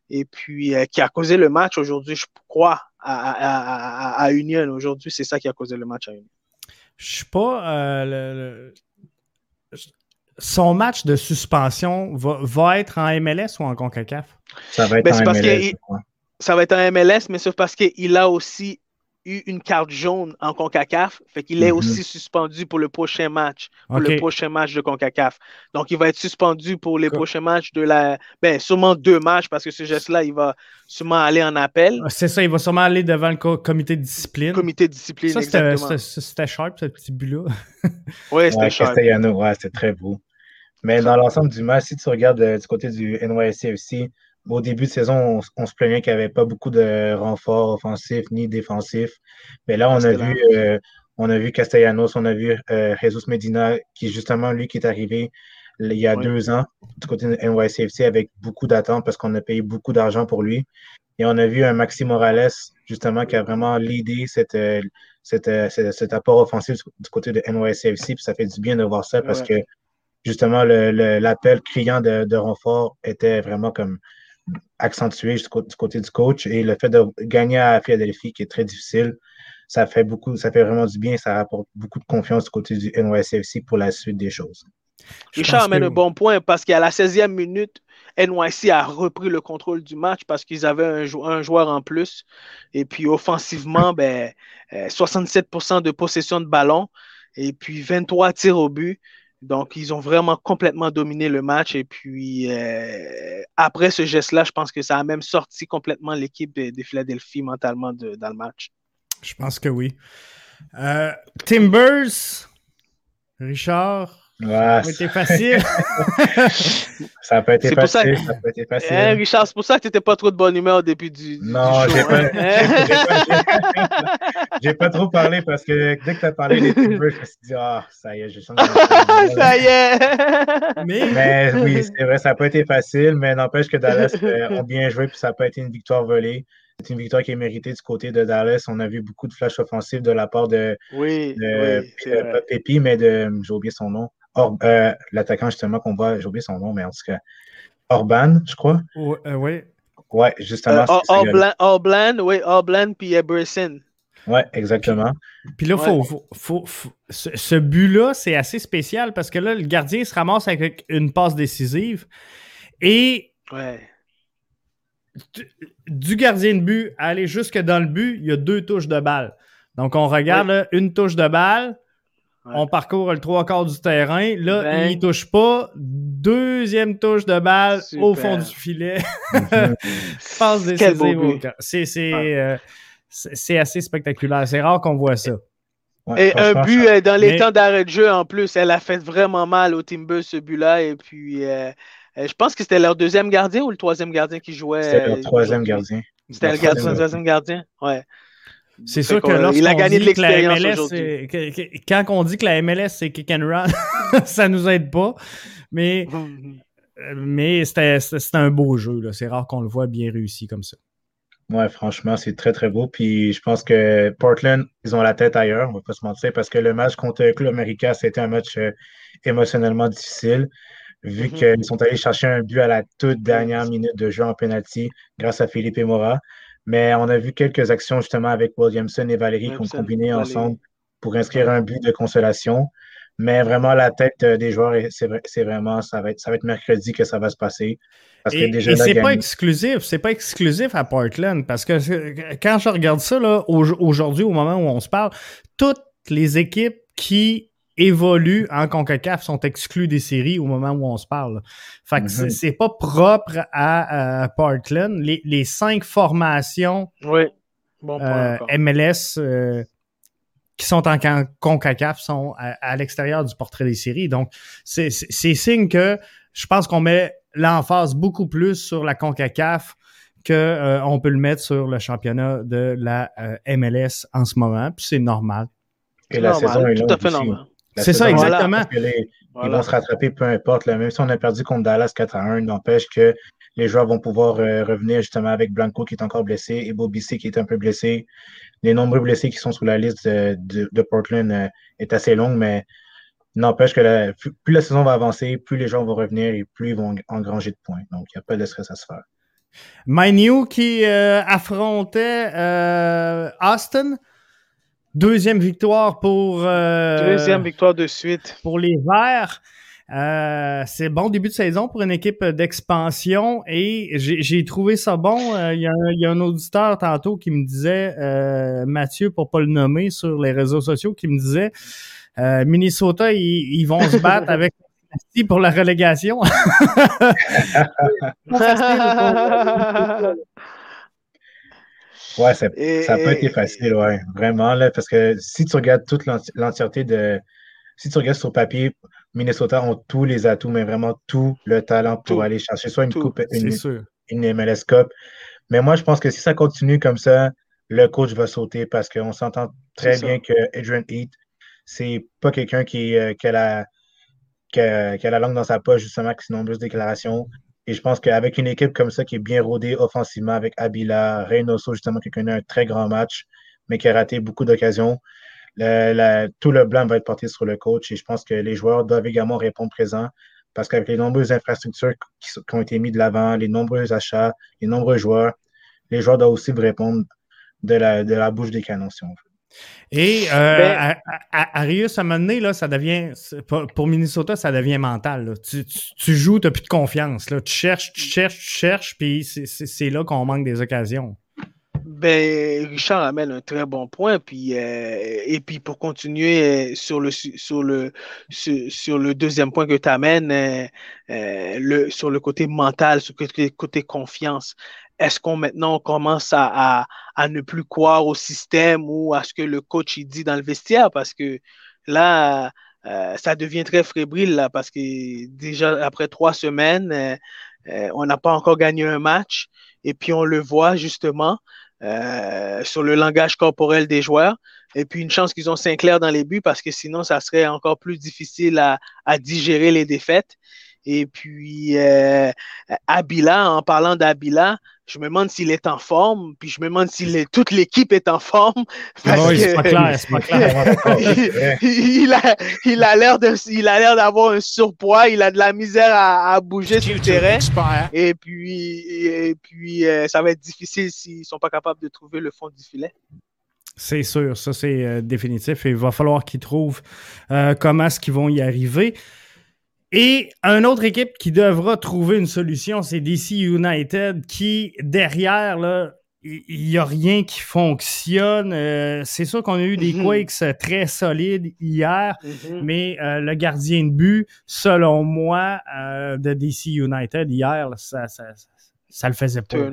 Et puis qui a causé le match aujourd'hui, je crois, à, à Union. Aujourd'hui, c'est ça qui a causé le match à Union. Je sais pas. Euh, son match de suspension va, être en MLS ou en CONCACAF? Ça va être ben, en MLS. ça va être en MLS, mais c'est parce qu'il a aussi eu une carte jaune en CONCACAF, fait qu'il est mhm. aussi suspendu pour le prochain match, pour le prochain match de CONCACAF. Donc, il va être suspendu pour les prochains matchs de la... Ben, sûrement deux matchs, parce que ce geste-là, il va sûrement aller en appel. Ah, c'est ça, il va sûrement aller devant le comité de discipline. Comité de discipline, ça, exactement. C'était sharp, ce petit but-là. oui, c'était sharp. ouais, c'était très beau. Mais dans l'ensemble du match, si tu regardes euh, du côté du NYCFC, au début de saison, on, se plaignait qu'il n'y avait pas beaucoup de renforts offensifs ni défensifs. Mais là, on a vu, euh, on a vu Castellanos, on a vu euh, Jesus Medina, qui justement, lui, qui est arrivé il y a deux ans du côté de NYCFC avec beaucoup d'attentes parce qu'on a payé beaucoup d'argent pour lui. Et on a vu un Maxi Morales, justement, qui a vraiment l'idée cette, euh, cette, cet apport offensif du côté de NYCFC. Puis ça fait du bien de voir ça parce que justement, l'appel criant de, de renfort était vraiment comme accentué du côté du coach et le fait de gagner à Philadelphie, qui est très difficile, ça fait beaucoup, ça fait vraiment du bien, ça rapporte beaucoup de confiance du côté du NYCFC pour la suite des choses. Richard amène un bon point parce qu'à la 16e minute, NYC a repris le contrôle du match parce qu'ils avaient un, joueur en plus. Et puis offensivement, <laughs> ben, 67% euh, de possession de ballon et puis 23 tirs au but. Donc, ils ont vraiment complètement dominé le match. Et puis, euh, après ce geste-là, je pense que ça a même sorti complètement l'équipe de, Philadelphie mentalement dans le match. Je pense que oui. Euh, Timbers, Richard, ça a été facile. <laughs> ça n'a pas été facile. Ça, a été facile. Richard, c'est pour ça que tu n'étais pas trop de bonne humeur au début du, non, <laughs> j'ai pas, j'ai pas, trop parlé parce que dès que tu as parlé des Timbers, je me suis dit, ah, ça y est, j'ai changé. <laughs> ça y est. mais... mais oui, c'est vrai, ça n'a pas été facile, mais n'empêche que Dallas euh, ont bien joué puis ça n'a pas été une victoire volée. C'est une victoire qui est méritée du côté de Dallas. On a vu beaucoup de flashs offensifs de la part de, oui, de, oui, Pépi, mais de j'ai oublié son nom. Euh, l'attaquant justement qu'on voit, j'ai oublié son nom, mais en tout cas, Orban, je crois. Euh, oui. Ouais, justement. Euh, Orban, oui, Orban puis Eberson. Oui, exactement. Puis là, faut, faut, ce, but-là, c'est assez spécial parce que là, le gardien se ramasse avec une passe décisive et ouais. du gardien de but à aller jusque dans le but, il y a deux touches de balle. Donc, on regarde une touche de balle, on parcourt le trois quarts du terrain. Là, ben. il ne touche pas. Deuxième touche de balle au fond du filet. <laughs> Passe décisive. Euh, c'est assez spectaculaire. C'est rare qu'on voit ça. et un but euh, dans les temps d'arrêt de jeu en plus. Elle a fait vraiment mal au Timbers ce but-là. Et puis, euh, je pense que c'était leur deuxième gardien ou le troisième gardien qui jouait. C'était le troisième gardien. C'était le troisième gardien. Ouais. C'est sûr que lorsqu'on a gagné dit que la MLS, quand on dit que la MLS c'est kick and run, <laughs> ça nous aide pas. Mais, <laughs> mais c'était un beau jeu. C'est rare qu'on le voit bien réussi comme ça. Ouais, franchement, c'est très, très beau. Puis je pense que Portland, ils ont la tête ailleurs, on va pas se mentir, parce que le match contre Club America, c'était un match euh, émotionnellement difficile, vu mm-hmm. qu'ils sont allés chercher un but à la toute dernière minute de jeu en penalty grâce à Philippe Mora. Mais on a vu quelques actions justement avec Williamson et Valérie qui ont combiné ensemble pour inscrire un but de consolation. Mais vraiment, la tête euh, des joueurs, c'est vraiment, ça va, être, ça va être mercredi que ça va se passer. Parce et, et c'est pas exclusif, c'est pas exclusif à Portland. Parce que quand je regarde ça, aujourd'hui, au moment où on se parle, toutes les équipes qui évoluent en CONCACAF sont exclus des séries au moment où on se parle. Fait que c'est pas propre à, Portland. Les, cinq formations oui. Euh, MLS euh, qui sont en CONCACAF sont à, l'extérieur du portrait des séries. Donc, c'est signe que je pense qu'on met l'emphase beaucoup plus sur la CONCACAF qu'on euh, peut le mettre sur le championnat de la MLS en ce moment. Puis c'est normal. Et la saison est longue. Tout à fait normal. C'est ça, exactement. Ils vont se rattraper peu importe. Même si on a perdu contre Dallas 4 à 1, n'empêche que les joueurs vont pouvoir euh, revenir justement avec Blanco qui est encore blessé et Bobby qui est un peu blessé. Les nombreux blessés qui sont sur la liste de, Portland euh, est assez longue, mais n'empêche que plus la saison va avancer, plus les gens vont revenir et plus ils vont engranger de points. Donc, il n'y a pas de stress à se faire. New qui euh, affrontait Austin. Deuxième victoire pour. Deuxième victoire de suite. Pour les Verts. Euh, c'est bon début de saison pour une équipe d'expansion et j'ai trouvé ça bon. Euh, il y, a un auditeur tantôt qui me disait, euh, Mathieu, pour pas le nommer sur les réseaux sociaux, qui me disait Minnesota, ils, vont se battre <laughs> avec pour la relégation. <laughs> <laughs> ouais, ça n'a pas été facile, ouais, vraiment, là, parce que si tu regardes toute l'entièreté de. Si tu regardes sur papier, Minnesota ont tous les atouts, mais vraiment tout le talent pour aller chercher soit une coupe, une, une, MLS Cup. Mais moi, je pense que si ça continue comme ça, le coach va sauter parce qu'on s'entend très bien que Adrian Heath, c'est pas quelqu'un qui, euh, a la, qui, a, la langue dans sa poche, justement, qui a de nombreuses déclarations. Et je pense qu'avec une équipe comme ça qui est bien rodée offensivement avec Abila, Reynoso, justement, qui connaît un très grand match, mais qui a raté beaucoup d'occasions, tout le blanc va être porté sur le coach et je pense que les joueurs doivent également répondre présent parce qu'avec les nombreuses infrastructures qui, ont été mises de l'avant, les nombreux achats, les nombreux joueurs, les joueurs doivent aussi répondre de la, de la bouche des canons, si on veut. Et euh, ben à, à, Arius, à un moment donné, là, ça devient, pour Minnesota, ça devient mental. Tu, tu, joues, tu n'as plus de confiance. Là. Tu cherches, tu cherches, tu cherches, puis c'est là qu'on manque des occasions. Ben, Richard amène un très bon point. Puis, euh, et puis, pour continuer euh, sur le, sur le, sur, le deuxième point que tu amènes, euh, le, sur le côté mental, sur le côté, confiance, est-ce qu'on maintenant commence à, ne plus croire au système ou à ce que le coach dit dans le vestiaire? Parce que là, ça devient très fébrile, là, parce que déjà après trois semaines, on n'a pas encore gagné un match. Et puis, on le voit justement. Euh, sur le langage corporel des joueurs. Et puis une chance qu'ils ont Sinclair dans les buts parce que sinon, ça serait encore plus difficile à digérer les défaites. Et puis euh, Abila, en parlant d'Abila, je me demande s'il est en forme, puis je me demande si toute l'équipe est en forme. <laughs> Parce oui, c'est pas clair, c'est pas clair. <laughs> il, a, il a l'air de, il a l'air d'avoir un surpoids, il a de la misère à, à bouger sur le terrain. Et puis, et puis euh, ça va être difficile s'ils sont pas capables de trouver le fond du filet. C'est sûr, ça c'est euh, définitif. Et il va falloir qu'ils trouvent euh, comment est-ce qu'ils vont y arriver. Et une autre équipe qui devra trouver une solution, c'est DC United, qui, derrière, là, il n'y a rien qui fonctionne. Euh, c'est sûr qu'on a eu des mhm. Quakes très solides hier, mhm. mais euh, le gardien de but, selon moi, euh, de DC United hier, ça, ça, ça, le faisait pas.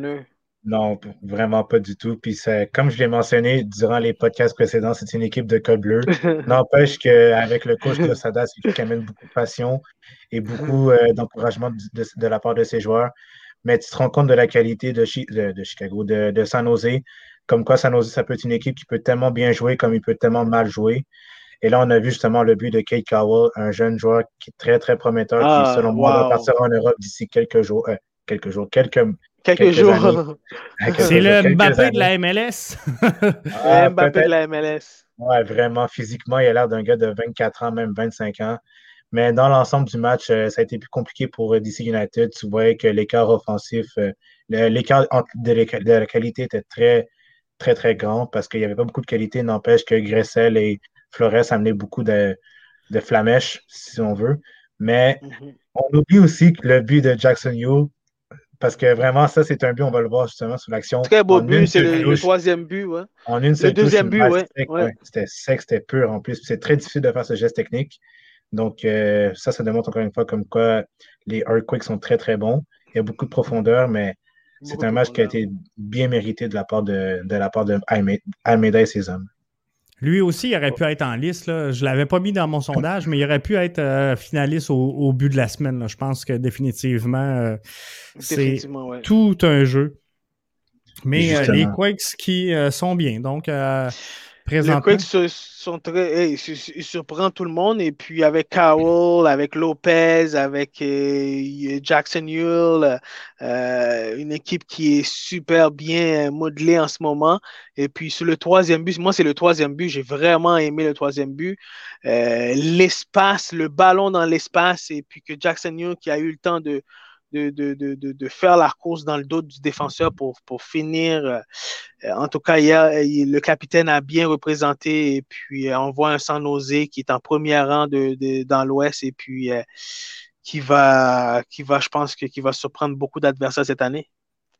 Non, vraiment pas du tout. Puis comme je l'ai mentionné durant les podcasts précédents, c'est une équipe de code bleu. <laughs> N'empêche qu'avec le coach de Sada, c'est qui amène beaucoup de passion et beaucoup euh, d'encouragement de, la part de ses joueurs. Mais tu te rends compte de la qualité de, de, Chicago, de, San Jose. Comme quoi, San Jose, ça peut être une équipe qui peut tellement bien jouer comme il peut tellement mal jouer. Et là, on a vu justement le but de Kate Cowell, un jeune joueur qui est très, très prometteur, qui, ah, selon moi, va partir en Europe d'ici quelques jours, euh, quelques jours, quelques Quelques, jours. <laughs> C'est le Mbappé de la MLS. <laughs> ah, Mbappé de la MLS. Ouais, vraiment, physiquement, il a l'air d'un gars de 24 ans, même 25 ans. Mais dans l'ensemble du match, euh, ça a été plus compliqué pour euh, DC United. Tu voyais que l'écart offensif, euh, l'écart de, la qualité était très, très, très grand parce qu'il n'y avait pas beaucoup de qualité. N'empêche que Gressel et Flores amenaient beaucoup de, de flamèches, si on veut. Mais mm-hmm. on oublie aussi que le but de Jackson Yule, parce que vraiment, ça, c'est un but, on va le voir justement sur l'action. Très beau but, c'est le, troisième but, ouais. En une le deuxième but, ouais. C'était sec, c'était pur en plus. C'est très difficile de faire ce geste technique. Donc, euh, ça, ça démontre encore une fois comme quoi les Earthquakes sont très, très bons. Il y a beaucoup de profondeur, mais c'est un match qui a été bien mérité de la part de, de, la part de Almeida et ses hommes. Lui aussi, il aurait pu être en liste. Là. Je ne l'avais pas mis dans mon sondage, mais il aurait pu être euh, finaliste au, but de la semaine. Je pense que définitivement, euh, c'est tout un jeu. Mais euh, les Quakes qui sont bien. Donc, Les Quakes sont très, ils surprennent tout le monde. Et puis avec Cowell, avec Lopez, avec euh, Jackson Hill, euh, une équipe qui est super bien modelée en ce moment. Et puis sur le troisième but, moi c'est le troisième but, j'ai vraiment aimé le troisième but. Euh, l'espace, le ballon dans l'espace, et puis que Jackson Hill qui a eu le temps de, de, de, de, de, faire la course dans le dos du défenseur pour, pour finir. Euh, en tout cas, le capitaine a bien représenté et puis euh, on voit un sans nausée qui est en premier rang de, dans l'Ouest et puis euh, qui va, qui va, je pense, que, qui va surprendre beaucoup d'adversaires cette année.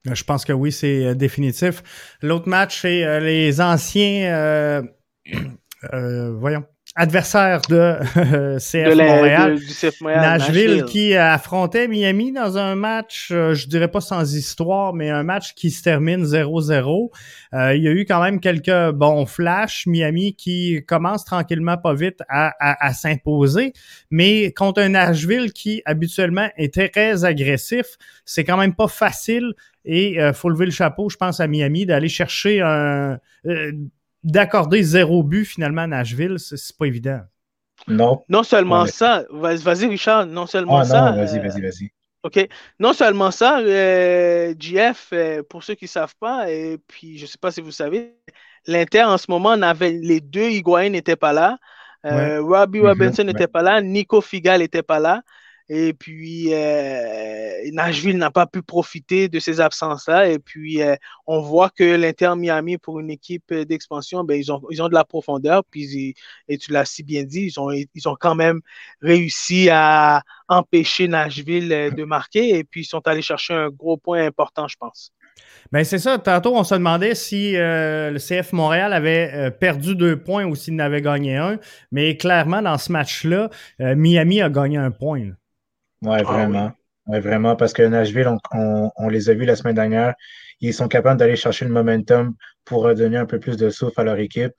Je pense que oui, c'est définitif. L'autre match, c'est les anciens. <clears throat> voyons adversaire de <laughs> CF, Montréal, Nashville, qui affrontait Miami dans un match, euh, je dirais pas sans histoire, mais un match qui se termine 0-0. Euh, il y a eu quand même quelques bons flashs. Miami qui commence tranquillement pas vite à, à, s'imposer, mais contre un Nashville qui habituellement est très agressif, c'est quand même pas facile. Et euh, faut lever le chapeau, je pense, à Miami d'aller chercher un d'accorder zéro but finalement à Nashville, c'est pas évident. Non. Non seulement ça, vas-y Richard, non seulement ah, ça. vas-y, euh, vas-y, vas-y. OK. Non seulement ça, euh, GF, euh, pour ceux qui ne savent pas, et puis je ne sais pas si vous savez, l'Inter en ce moment, on avait les deux Higuain n'étaient pas là. Robbie Robinson n'était pas là, Nico Figal n'était pas là. Et puis, euh, Nashville n'a pas pu profiter de ces absences-là. Et puis, euh, on voit que l'Inter Miami, pour une équipe d'expansion, ben, ils, ont, ils ont de la profondeur. Puis, et tu l'as si bien dit, ils ont, ils ont quand même réussi à empêcher Nashville euh, de marquer. Et puis, ils sont allés chercher un gros point important, je pense. Ben c'est ça. Tantôt, on se demandait si le CF Montréal avait perdu deux points ou s'il n'avait gagné un. Mais clairement, dans ce match-là, Miami a gagné un point. Ouais, ah vraiment. vraiment, parce que Nashville, on, les a vus la semaine dernière. Ils sont capables d'aller chercher le momentum pour redonner un peu plus de souffle à leur équipe.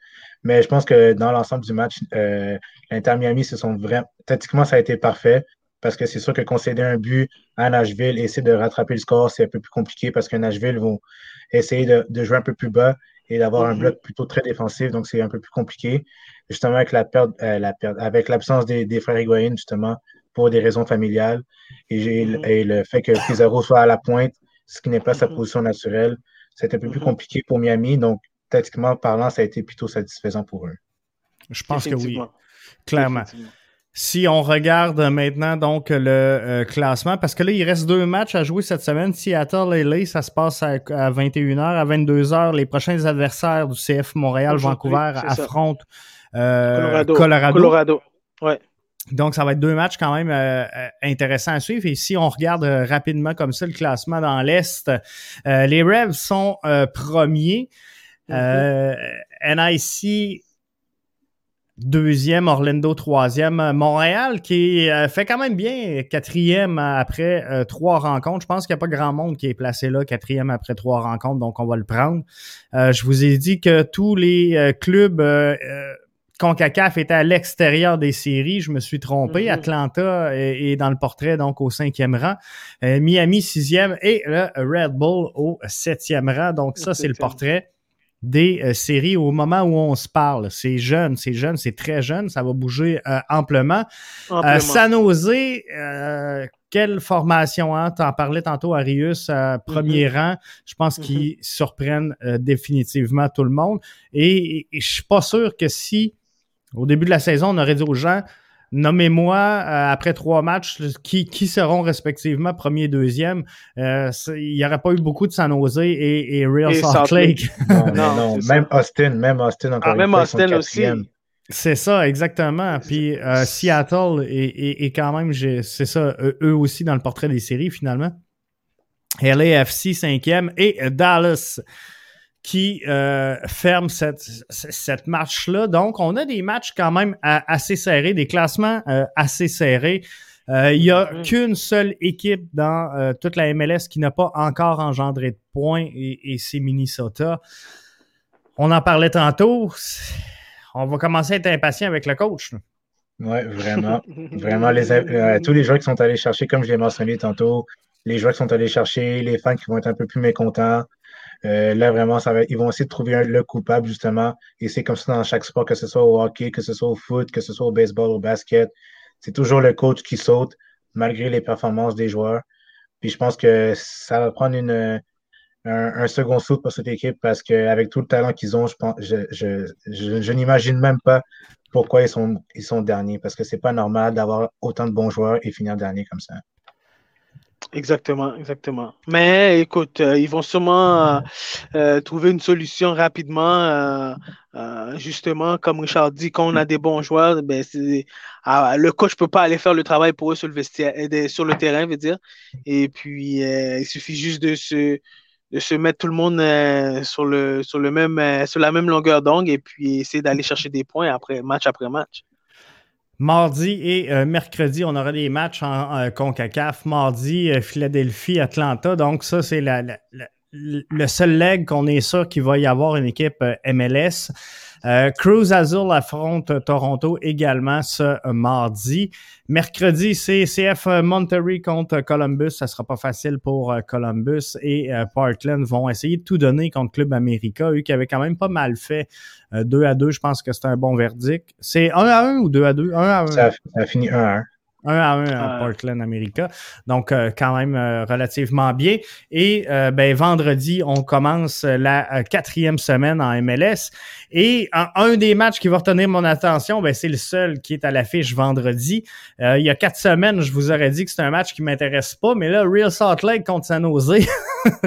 Mais je pense que dans l'ensemble du match, euh, l'Inter Miami se sont vraiment. Tactiquement, ça a été parfait parce que c'est sûr que concéder un but à Nashville et essayer de rattraper le score, c'est un peu plus compliqué parce que Nashville vont essayer de, jouer un peu plus bas et d'avoir un mm-hmm. bloc plutôt très défensif, donc c'est un peu plus compliqué. Justement, avec la perte, euh, la perte avec l'absence des, des frères Higuain, justement, pour des raisons familiales. Et, mhm. le fait que Pizarro soit à la pointe, ce qui n'est pas sa mhm. position naturelle, c'est un peu plus mhm. compliqué pour Miami. Donc, tactiquement parlant, ça a été plutôt satisfaisant pour eux. Je pense que oui, clairement. Si on regarde maintenant donc le euh, classement, parce que là, il reste deux matchs à jouer cette semaine. Seattle et LA, ça se passe à, 21h. À 22h, les prochains adversaires du CF Montréal-Vancouver affrontent euh, Colorado. Colorado. Colorado. Ouais. Donc, ça va être deux matchs quand même euh, euh, intéressants à suivre. Et si on regarde euh, rapidement comme ça le classement dans l'Est, les Revs sont premiers. NIC deuxième, Orlando troisième, Montréal qui fait quand même bien quatrième après trois rencontres. Je pense qu'il n'y a pas grand monde qui est placé là, quatrième après trois rencontres, donc on va le prendre. je vous ai dit que tous les clubs CONCACAF était à l'extérieur des séries. Je me suis trompé. Mm-hmm. Atlanta est, dans le portrait, donc au cinquième rang. Euh, Miami, sixième. Et le Red Bull au septième rang. Donc, ça, c'est le portrait des euh, séries au moment où on se parle. C'est jeune, c'est jeune, c'est très jeune. Ça va bouger euh, amplement. amplement. San quelle formation, hein? Tu en parlais tantôt, Arius, premier mm-hmm. rang. Je pense mm-hmm. qu'ils surprennent définitivement tout le monde. Et, et je suis pas sûr que si au début de la saison, on aurait dit aux gens nommez-moi euh, après trois matchs qui, qui seront respectivement premier et deuxième. Euh, il n'y aurait pas eu beaucoup de San Jose et, et Real Salt Lake. <laughs> Non, non, même Austin, même Austin encore ah, Même Austin aussi. C'est ça, exactement. Puis euh, Seattle et, et, quand même, c'est ça, eux aussi dans le portrait des séries finalement. LAFC cinquième et Dallas qui euh, ferme cette, cette match-là. Donc, on a des matchs quand même assez serrés, des classements euh, assez serrés. Euh, il n'y a mm-hmm. qu'une seule équipe dans toute la MLS qui n'a pas encore engendré de points et, c'est Minnesota. On en parlait tantôt. On va commencer à être impatient avec le coach. Oui, vraiment. vraiment, les, tous les joueurs qui sont allés chercher, comme je l'ai mentionné tantôt, les joueurs qui sont allés chercher, les fans qui vont être un peu plus mécontents. Euh, là, vraiment, ils vont essayer de trouver le coupable, justement. Et c'est comme ça dans chaque sport, que ce soit au hockey, que ce soit au foot, que ce soit au baseball, au basket. C'est toujours le coach qui saute, malgré les performances des joueurs. Puis je pense que ça va prendre un, second saut pour cette équipe parce qu'avec tout le talent qu'ils ont, je, n'imagine même pas pourquoi ils sont, ils sont derniers parce que c'est pas normal d'avoir autant de bons joueurs et finir dernier comme ça. Exactement, exactement. Mais écoute, euh, ils vont sûrement euh, euh, trouver une solution rapidement. justement, comme Richard dit, quand on a des bons joueurs, ben, ah, le coach ne peut pas aller faire le travail pour eux sur le vestiaire, sur le terrain, veut dire. Et puis, il suffit juste de se, de se mettre tout le monde sur, le, sur, le même, sur la même longueur d'ongle et puis essayer d'aller chercher des points après match après match. Mardi et euh, mercredi, on aura des matchs en, CONCACAF. Mardi, euh, Philadelphie, Atlanta. Donc, ça, c'est le seul leg qu'on est sûr qu'il va y avoir une équipe euh, MLS. Euh, Cruz Azul affronte Toronto également ce mardi. Mercredi, c'est CF Monterrey contre Columbus. Ça sera pas facile pour euh, Columbus et euh, Portland vont essayer de tout donner contre Club America, eux qui avaient quand même pas mal fait. 2 à 2, je pense que c'est un bon verdict. C'est 1 à 1 ou 2 à 2? 1 à 1. Ça, ça a fini 1 à 1. 1 à 1 à Portland, America. Donc, euh, quand même euh, relativement bien. Et euh, ben, vendredi, on commence la quatrième semaine en MLS. Et un des matchs qui va retenir mon attention, ben, c'est le seul qui est à l'affiche vendredi. il y a quatre semaines, je vous aurais dit que c'est un match qui m'intéresse pas, mais là, Real Salt Lake contre San Jose, <laughs>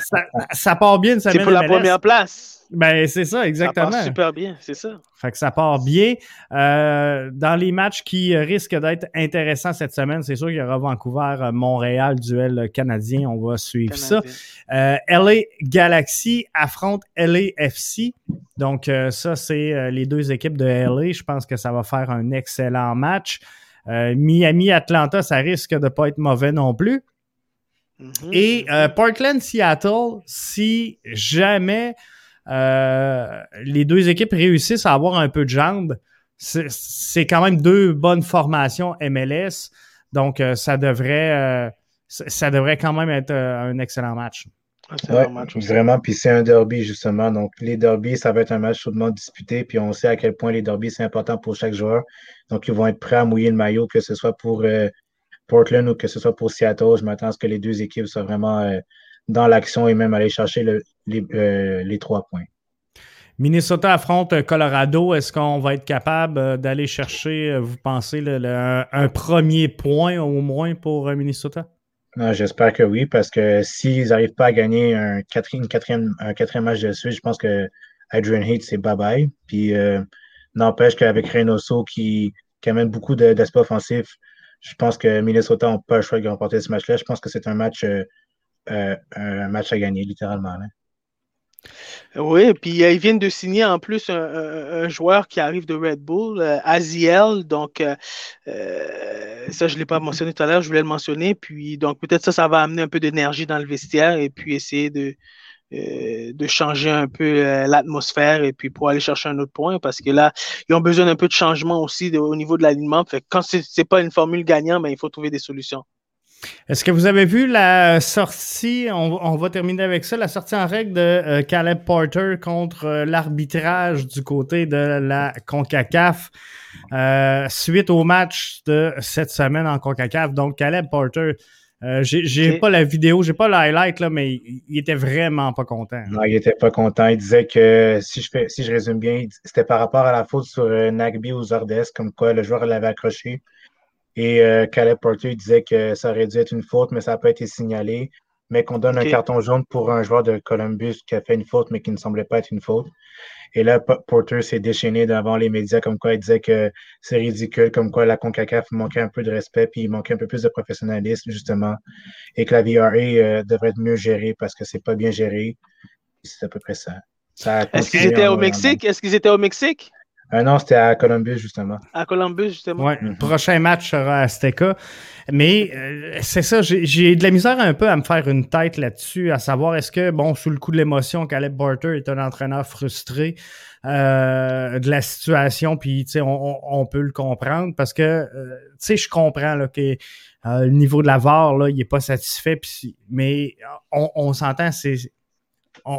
ça, ça, part bien une semaine. C'est pour la première place. Ben, c'est ça, exactement. Ça part super bien, c'est ça. Fait que ça part bien. Euh, dans les matchs qui risquent d'être intéressants cette semaine, c'est sûr qu'il y aura Vancouver-Montréal, duel canadien. On va suivre ça. Euh, LA Galaxy affronte LAFC. Donc, euh, ça, c'est euh, les deux équipes de LA. Je pense que ça va faire un excellent match. Miami-Atlanta, ça risque de pas être mauvais non plus. Mm-hmm. Et Portland-Seattle, si jamais euh, les deux équipes réussissent à avoir un peu de jambes. C'est quand même deux bonnes formations MLS. Donc, euh, ça devrait euh, ça devrait quand même être un excellent match. vraiment. Puis c'est un derby, justement. Donc, les derbies, ça va être un match chaudement disputé. Puis on sait à quel point les derbies, c'est important pour chaque joueur. Donc, ils vont être prêts à mouiller le maillot, que ce soit pour Portland ou que ce soit pour Seattle. Je m'attends à ce que les deux équipes soient vraiment dans l'action et même aller chercher euh, les, trois points. Minnesota affronte Colorado. Est-ce qu'on va être capable euh, d'aller chercher, euh, vous pensez, un, premier point au moins pour Minnesota? J'espère que oui, parce que s'ils n'arrivent pas à gagner un quatrième, un quatrième match de suite, je pense que Adrian Heath, c'est bye-bye. Puis n'empêche qu'avec Reynoso qui, qui amène beaucoup d'aspects offensifs, je pense que Minnesota n'a pas le choix de remporter ce match-là. Je pense que c'est un match euh, un match à gagner, littéralement. Oui, Oui, puis euh, ils viennent de signer en plus un, joueur qui arrive de Red Bull, euh, Aziel. Donc, ça, je ne l'ai pas mentionné tout à l'heure, je voulais le mentionner. Puis, donc, peut-être ça, ça va amener un peu d'énergie dans le vestiaire et puis essayer de, changer un peu l'atmosphère et puis pour aller chercher un autre point parce que là, ils ont besoin d'un peu de changement aussi au niveau de l'alignement. Quand ce n'est pas une formule gagnante, ben, il faut trouver des solutions. Est-ce que vous avez vu la sortie, on, va terminer avec ça, la sortie en règle de euh, Caleb Porter contre euh, l'arbitrage du côté de la CONCACAF euh, suite au match de cette semaine en CONCACAF. Donc, Caleb Porter, j'ai pas la vidéo, j'ai pas le highlight, là, mais il, était vraiment pas content. Non, il était pas content. Il disait que, si je, fais, si je résume bien, c'était par rapport à la faute sur Nagby ou Zardes, comme quoi le joueur l'avait accroché. Et euh, Caleb Porter disait que ça aurait dû être une faute, mais ça n'a pas été signalé. Mais qu'on donne un carton jaune pour un joueur de Columbus qui a fait une faute, mais qui ne semblait pas être une faute. Et là, Porter s'est déchaîné devant les médias, comme quoi il disait que c'est ridicule, comme quoi la CONCACAF manquait un peu de respect, puis il manquait un peu plus de professionnalisme, justement. Et que la VRA euh, devrait être mieux gérée parce que c'est pas bien géré. C'est à peu près ça. Est-ce qu'ils étaient au Mexique? Est-ce qu'ils étaient au Mexique? Euh, non, c'était à Columbus, justement. À Columbus, justement. Ouais, le prochain match sera à Azteca. Mais euh, c'est ça, j'ai de la misère un peu à me faire une tête là-dessus, à savoir est-ce que, bon, sous le coup de l'émotion, Caleb Barter est un entraîneur frustré euh, de la situation, puis, tu sais, on, peut le comprendre parce que, tu sais, je comprends là, que le niveau de la VAR, là, il n'est pas satisfait, mais on, on s'entend, c'est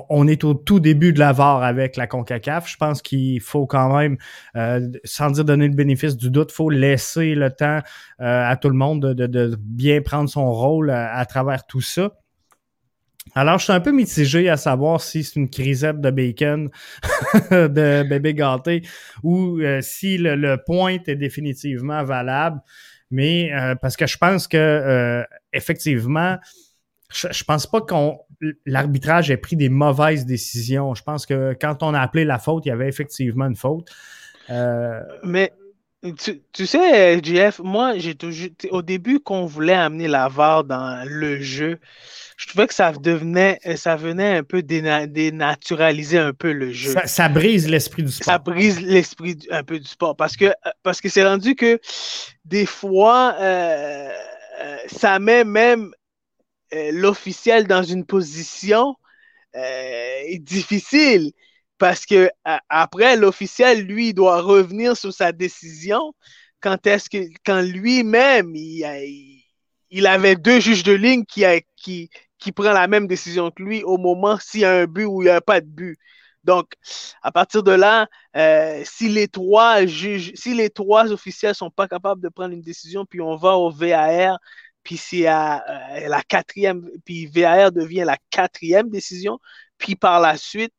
on, est au tout début de la VAR avec la CONCACAF. Je pense qu'il faut quand même, euh, sans dire donner le bénéfice du doute, faut laisser le temps euh, à tout le monde de, bien prendre son rôle à, travers tout ça. Alors, je suis un peu mitigé à savoir si c'est une crisette de bacon <laughs> de bébé gâté ou si le point est définitivement valable. Mais parce que je pense que effectivement, je, je pense pas qu'on l'arbitrage ait pris des mauvaises décisions. Je pense que quand on a appelé la faute, il y avait effectivement une faute. Euh, Mais tu, sais, JF, moi, j'ai toujours au début qu'on voulait amener la VAR dans le jeu, je trouvais que ça devenait, ça venait un peu dénaturaliser un peu le jeu. Ça, brise l'esprit du sport. Ça brise l'esprit un peu du sport parce que parce que c'est rendu que des fois, euh, euh, ça met même euh, l'officiel dans une position euh, difficile parce que après l'officiel lui doit revenir sur sa décision quand est-ce que quand lui-même il, avait deux juges de ligne qui qui qui prend la même décision que lui au moment s'il y a un but ou il n'y a pas de but. Donc, à partir de là, euh, si les trois juges, si les trois officiels sont pas capables de prendre une décision, puis on va au VAR, puis c'est euh, la quatrième, puis VAR devient la quatrième décision, puis par la suite,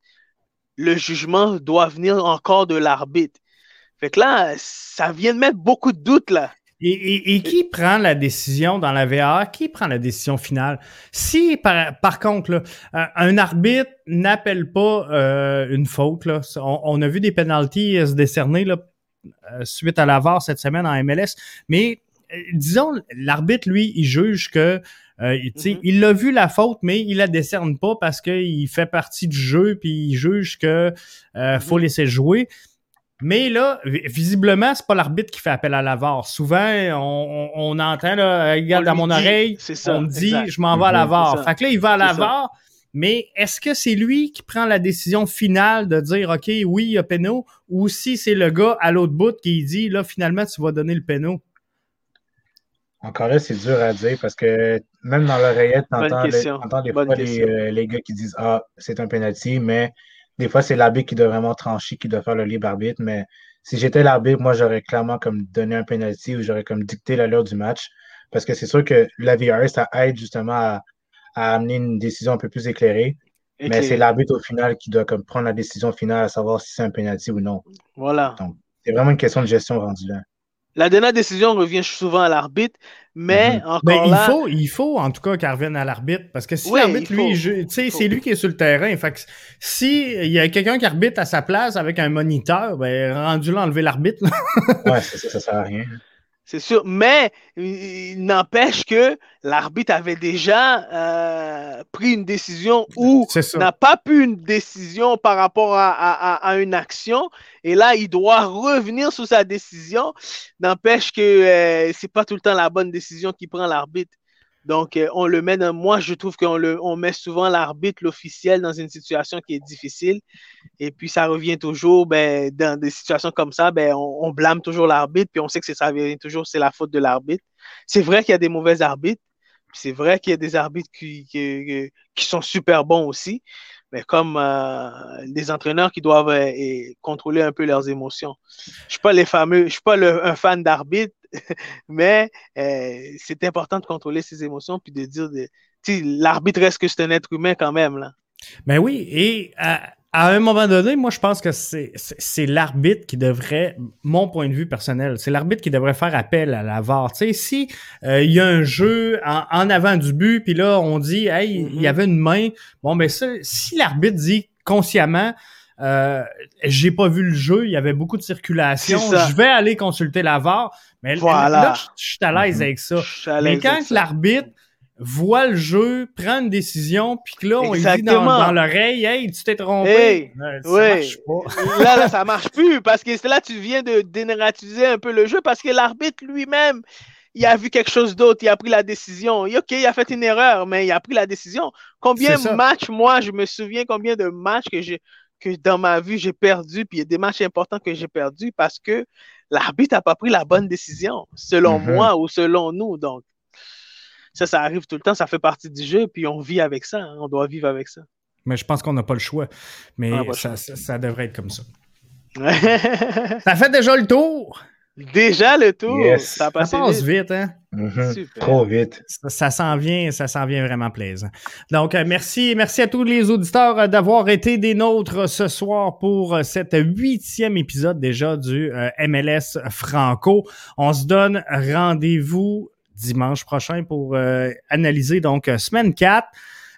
le jugement doit venir encore de l'arbitre. Fait que là, ça vient de mettre beaucoup de doutes là. Et, qui prend la décision dans la VAR? Qui prend la décision finale? Si, par, contre, là, un arbitre n'appelle pas euh, une faute, on, a vu des pénalties se décerner euh, suite à la VAR cette semaine en MLS, mais euh, disons, l'arbitre, lui, il juge que euh, mm-hmm. Il l'a vu la faute, mais il la décerne pas parce qu'il fait partie du jeu, puis il juge que euh, faut mm-hmm. laisser jouer. Mais là, visiblement, c'est pas l'arbitre qui fait appel à la VAR. Souvent, on, entend, là, regarde dans mon oreille, on me dit, je m'en vais à la mm-hmm, VAR. Fait que là, il va à la VAR, mais est-ce que c'est lui qui prend la décision finale de dire, OK, oui, il y a péno, ou si c'est le gars à l'autre bout qui dit, là, finalement, tu vas donner le péno? Encore là, c'est dur à dire parce que même dans l'oreillette, tu entends, des fois euh, les, gars qui disent Ah, c'est un penalty, mais des fois, c'est l'arbitre qui doit vraiment trancher, qui doit faire le libre arbitre. Mais si j'étais l'arbitre, moi, j'aurais clairement comme donné un penalty ou j'aurais comme dicté l'heure du match. Parce que c'est sûr que la VRS, ça aide justement à, amener une décision un peu plus éclairée. Mais c'est l'arbitre au final qui doit comme prendre la décision finale à savoir si c'est un penalty ou non. Voilà. Donc, c'est vraiment une question de gestion rendue là. La dernière décision revient souvent à l'arbitre, mais mhm. encore ben, il Faut, il faut en tout cas qu'elle revienne à l'arbitre, parce que si l'arbitre, lui, c'est lui qui est sur le terrain. Fait que si il y a quelqu'un qui arbitre à sa place avec un moniteur, ben rendu là, enlever l'arbitre. ouais, ça, ça sert à rien. C'est sûr, mais il n'empêche que l'arbitre avait déjà euh, pris une décision ou n'a pas pu une décision par rapport à, une action, et là, il doit revenir sur sa décision. N'empêche que euh, c'est pas tout le temps la bonne décision qu'il prend l'arbitre. Donc, euh, on le met dans, moi, je trouve qu'on le, on met souvent l'arbitre, l'officiel, dans une situation qui est difficile. Et puis, ça revient toujours, ben, dans des situations comme ça, ben, on, blâme toujours l'arbitre, puis on sait que ça revient toujours, c'est la faute de l'arbitre. C'est vrai qu'il y a des mauvais arbitres, c'est vrai qu'il y a des arbitres qui, qui, sont super bons aussi, mais comme euh, des entraîneurs qui doivent euh, contrôler un peu leurs émotions. Je ne suis pas les fameux, je suis pas un fan d'arbitre, <laughs> mais euh, c'est important de contrôler ses émotions puis de dire, de, l'arbitre reste que c'est un être humain quand même. Là? Ben oui, et à, un moment donné, moi je pense que c'est l'arbitre qui devrait, mon point de vue personnel, c'est l'arbitre qui devrait faire appel à la VAR. Tu sais, si euh, il y a un jeu en, avant du but, puis là on dit, hey, il y mm-hmm. avait une main, bon ben ça, si l'arbitre dit consciemment, euh, j'ai pas vu le jeu, il y avait beaucoup de circulation. Je vais aller consulter la VAR. Mais là, je, suis à l'aise mhm. avec ça. Mais quand l'arbitre voit le jeu, prend une décision, puis que là, on lui dit dans, l'oreille, hey, tu t'es trompé. ça marche pas. là, là, ça marche plus, parce que là, tu viens de dénarratiser un peu le jeu, parce que l'arbitre lui-même, il a vu quelque chose d'autre, il a pris la décision. OK, il a fait une erreur, mais il a pris la décision. Combien de matchs, moi, je me souviens combien de matchs que j'ai que dans ma vie, j'ai perdu, puis il y a des matchs importants que j'ai perdu parce que l'arbitre n'a pas pris la bonne décision, selon mhm. moi ou selon nous. Donc, ça, ça arrive tout le temps, ça fait partie du jeu, puis on vit avec ça, hein, on doit vivre avec ça. Mais je pense qu'on n'a pas le choix. Mais ça, ça, devrait être comme ça. <laughs> ça fait déjà le tour. Déjà le tour. Ça, passe vite, hein? Mm-hmm. Trop vite. Ça, s'en vient, ça s'en vient vraiment plaisant. Donc, euh, merci, merci à tous les auditeurs euh, d'avoir été des nôtres ce soir pour euh, cet huitième épisode déjà du MLS Franco. On se donne rendez-vous dimanche prochain pour analyser donc semaine 4.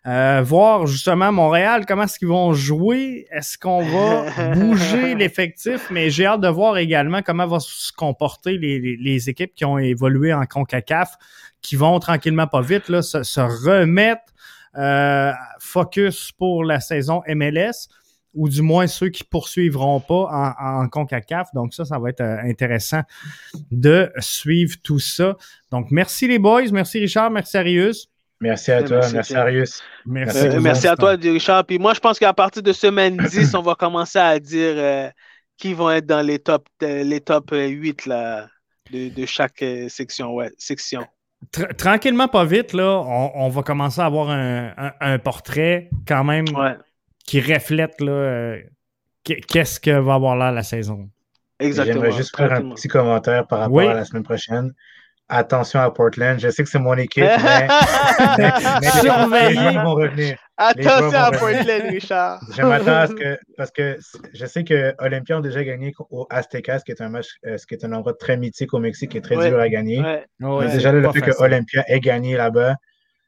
Euh, voir justement Montréal, comment est-ce qu'ils vont jouer? Est-ce qu'on va <laughs> bouger l'effectif? Mais j'ai hâte de voir également comment vont se comporter les, équipes qui ont évolué en CONCACAF, qui vont tranquillement pas vite là, se, remettre euh, focus pour la saison MLS ou du moins ceux qui poursuivront pas en, en, CONCACAF. Donc ça, ça va être euh, intéressant de suivre tout ça. Donc merci les boys, merci Richard, merci Arius. Merci à toi, merci, Arius. Merci, à toi, Richard. Puis moi, je pense qu'à partir de semaine 10, <coughs> on va commencer à dire euh, qui vont être dans les top, euh, les top 8 là, de, chaque section. Ouais, section. Tranquillement, pas vite, là, on, va commencer à avoir un, portrait quand même qui reflète là, qu'est-ce que va avoir là la saison. Exactement. J'aimerais juste faire un petit commentaire par rapport à la semaine prochaine attention à Portland. Je sais que c'est mon équipe, <laughs> mais, les joueurs vont revenir. Attention à Portland, Richard. Je m'attends à ce que, parce que je sais que Olympia ont déjà gagné au Azteca, ce qui est un match, euh, ce qui est un endroit très mythique au Mexique qui est très dur à gagner. mais déjà, le fait que Olympia ait gagné là-bas,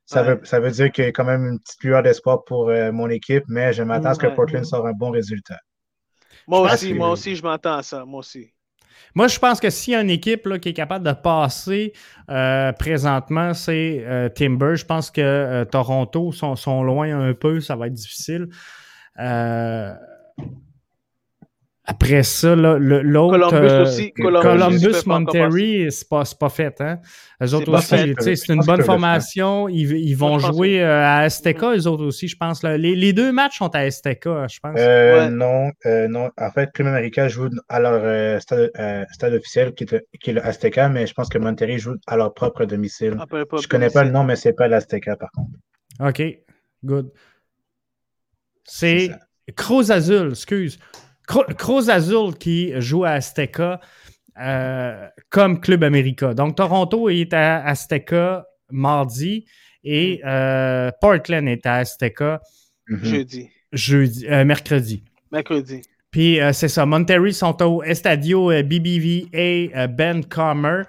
ça, veut, ça veut dire qu'il y a quand même une petite lueur d'espoir pour euh, mon équipe, mais je m'attends à ce que Portland sorte un bon résultat. Moi aussi, moi aussi, je m'attends à ça. Moi aussi. Moi, je pense que s'il y a une équipe qui est capable de passer euh, présentement, c'est euh, Timber. Je pense que euh, Toronto sont, sont, loin un peu, ça va être difficile. Après ça, l'autre. Columbus euh, aussi. Columbus, Monterrey, c'est pas, pas fait. Hein? Eux autres aussi, c'est une bonne formation. Ils, ils vont jouer euh, à Azteca, eux autres aussi, je pense. Les, les, deux matchs sont à Azteca, je pense. Euh, non, non. En fait, Club Américain joue à leur stade, stade, officiel, qui est, qui est le Azteca, mais je pense que Monterrey joue à leur propre domicile. je connais pas le nom, mais c'est pas l'Azteca, par contre. OK, good. C'est Cruz Azul, excuse. Cruz Azul qui joue à Azteca euh, comme Club América. Donc, Toronto est à Azteca mardi et euh, Portland est à Azteca mhm. jeudi. Jeudi, euh, mercredi. Mercredi. Puis c'est ça, Monterrey sont au Estadio BBVA Ben Comer,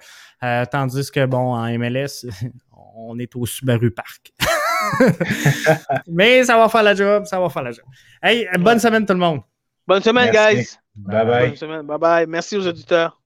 tandis que, bon, en MLS, <laughs> on est au Subaru Park. <laughs> <laughs> Mais ça va faire la job, ça va faire la job. Hey, bonne semaine tout le monde. Bonne semaine, guys. Bye bye. Bonne semaine. Bye bye. Merci aux auditeurs.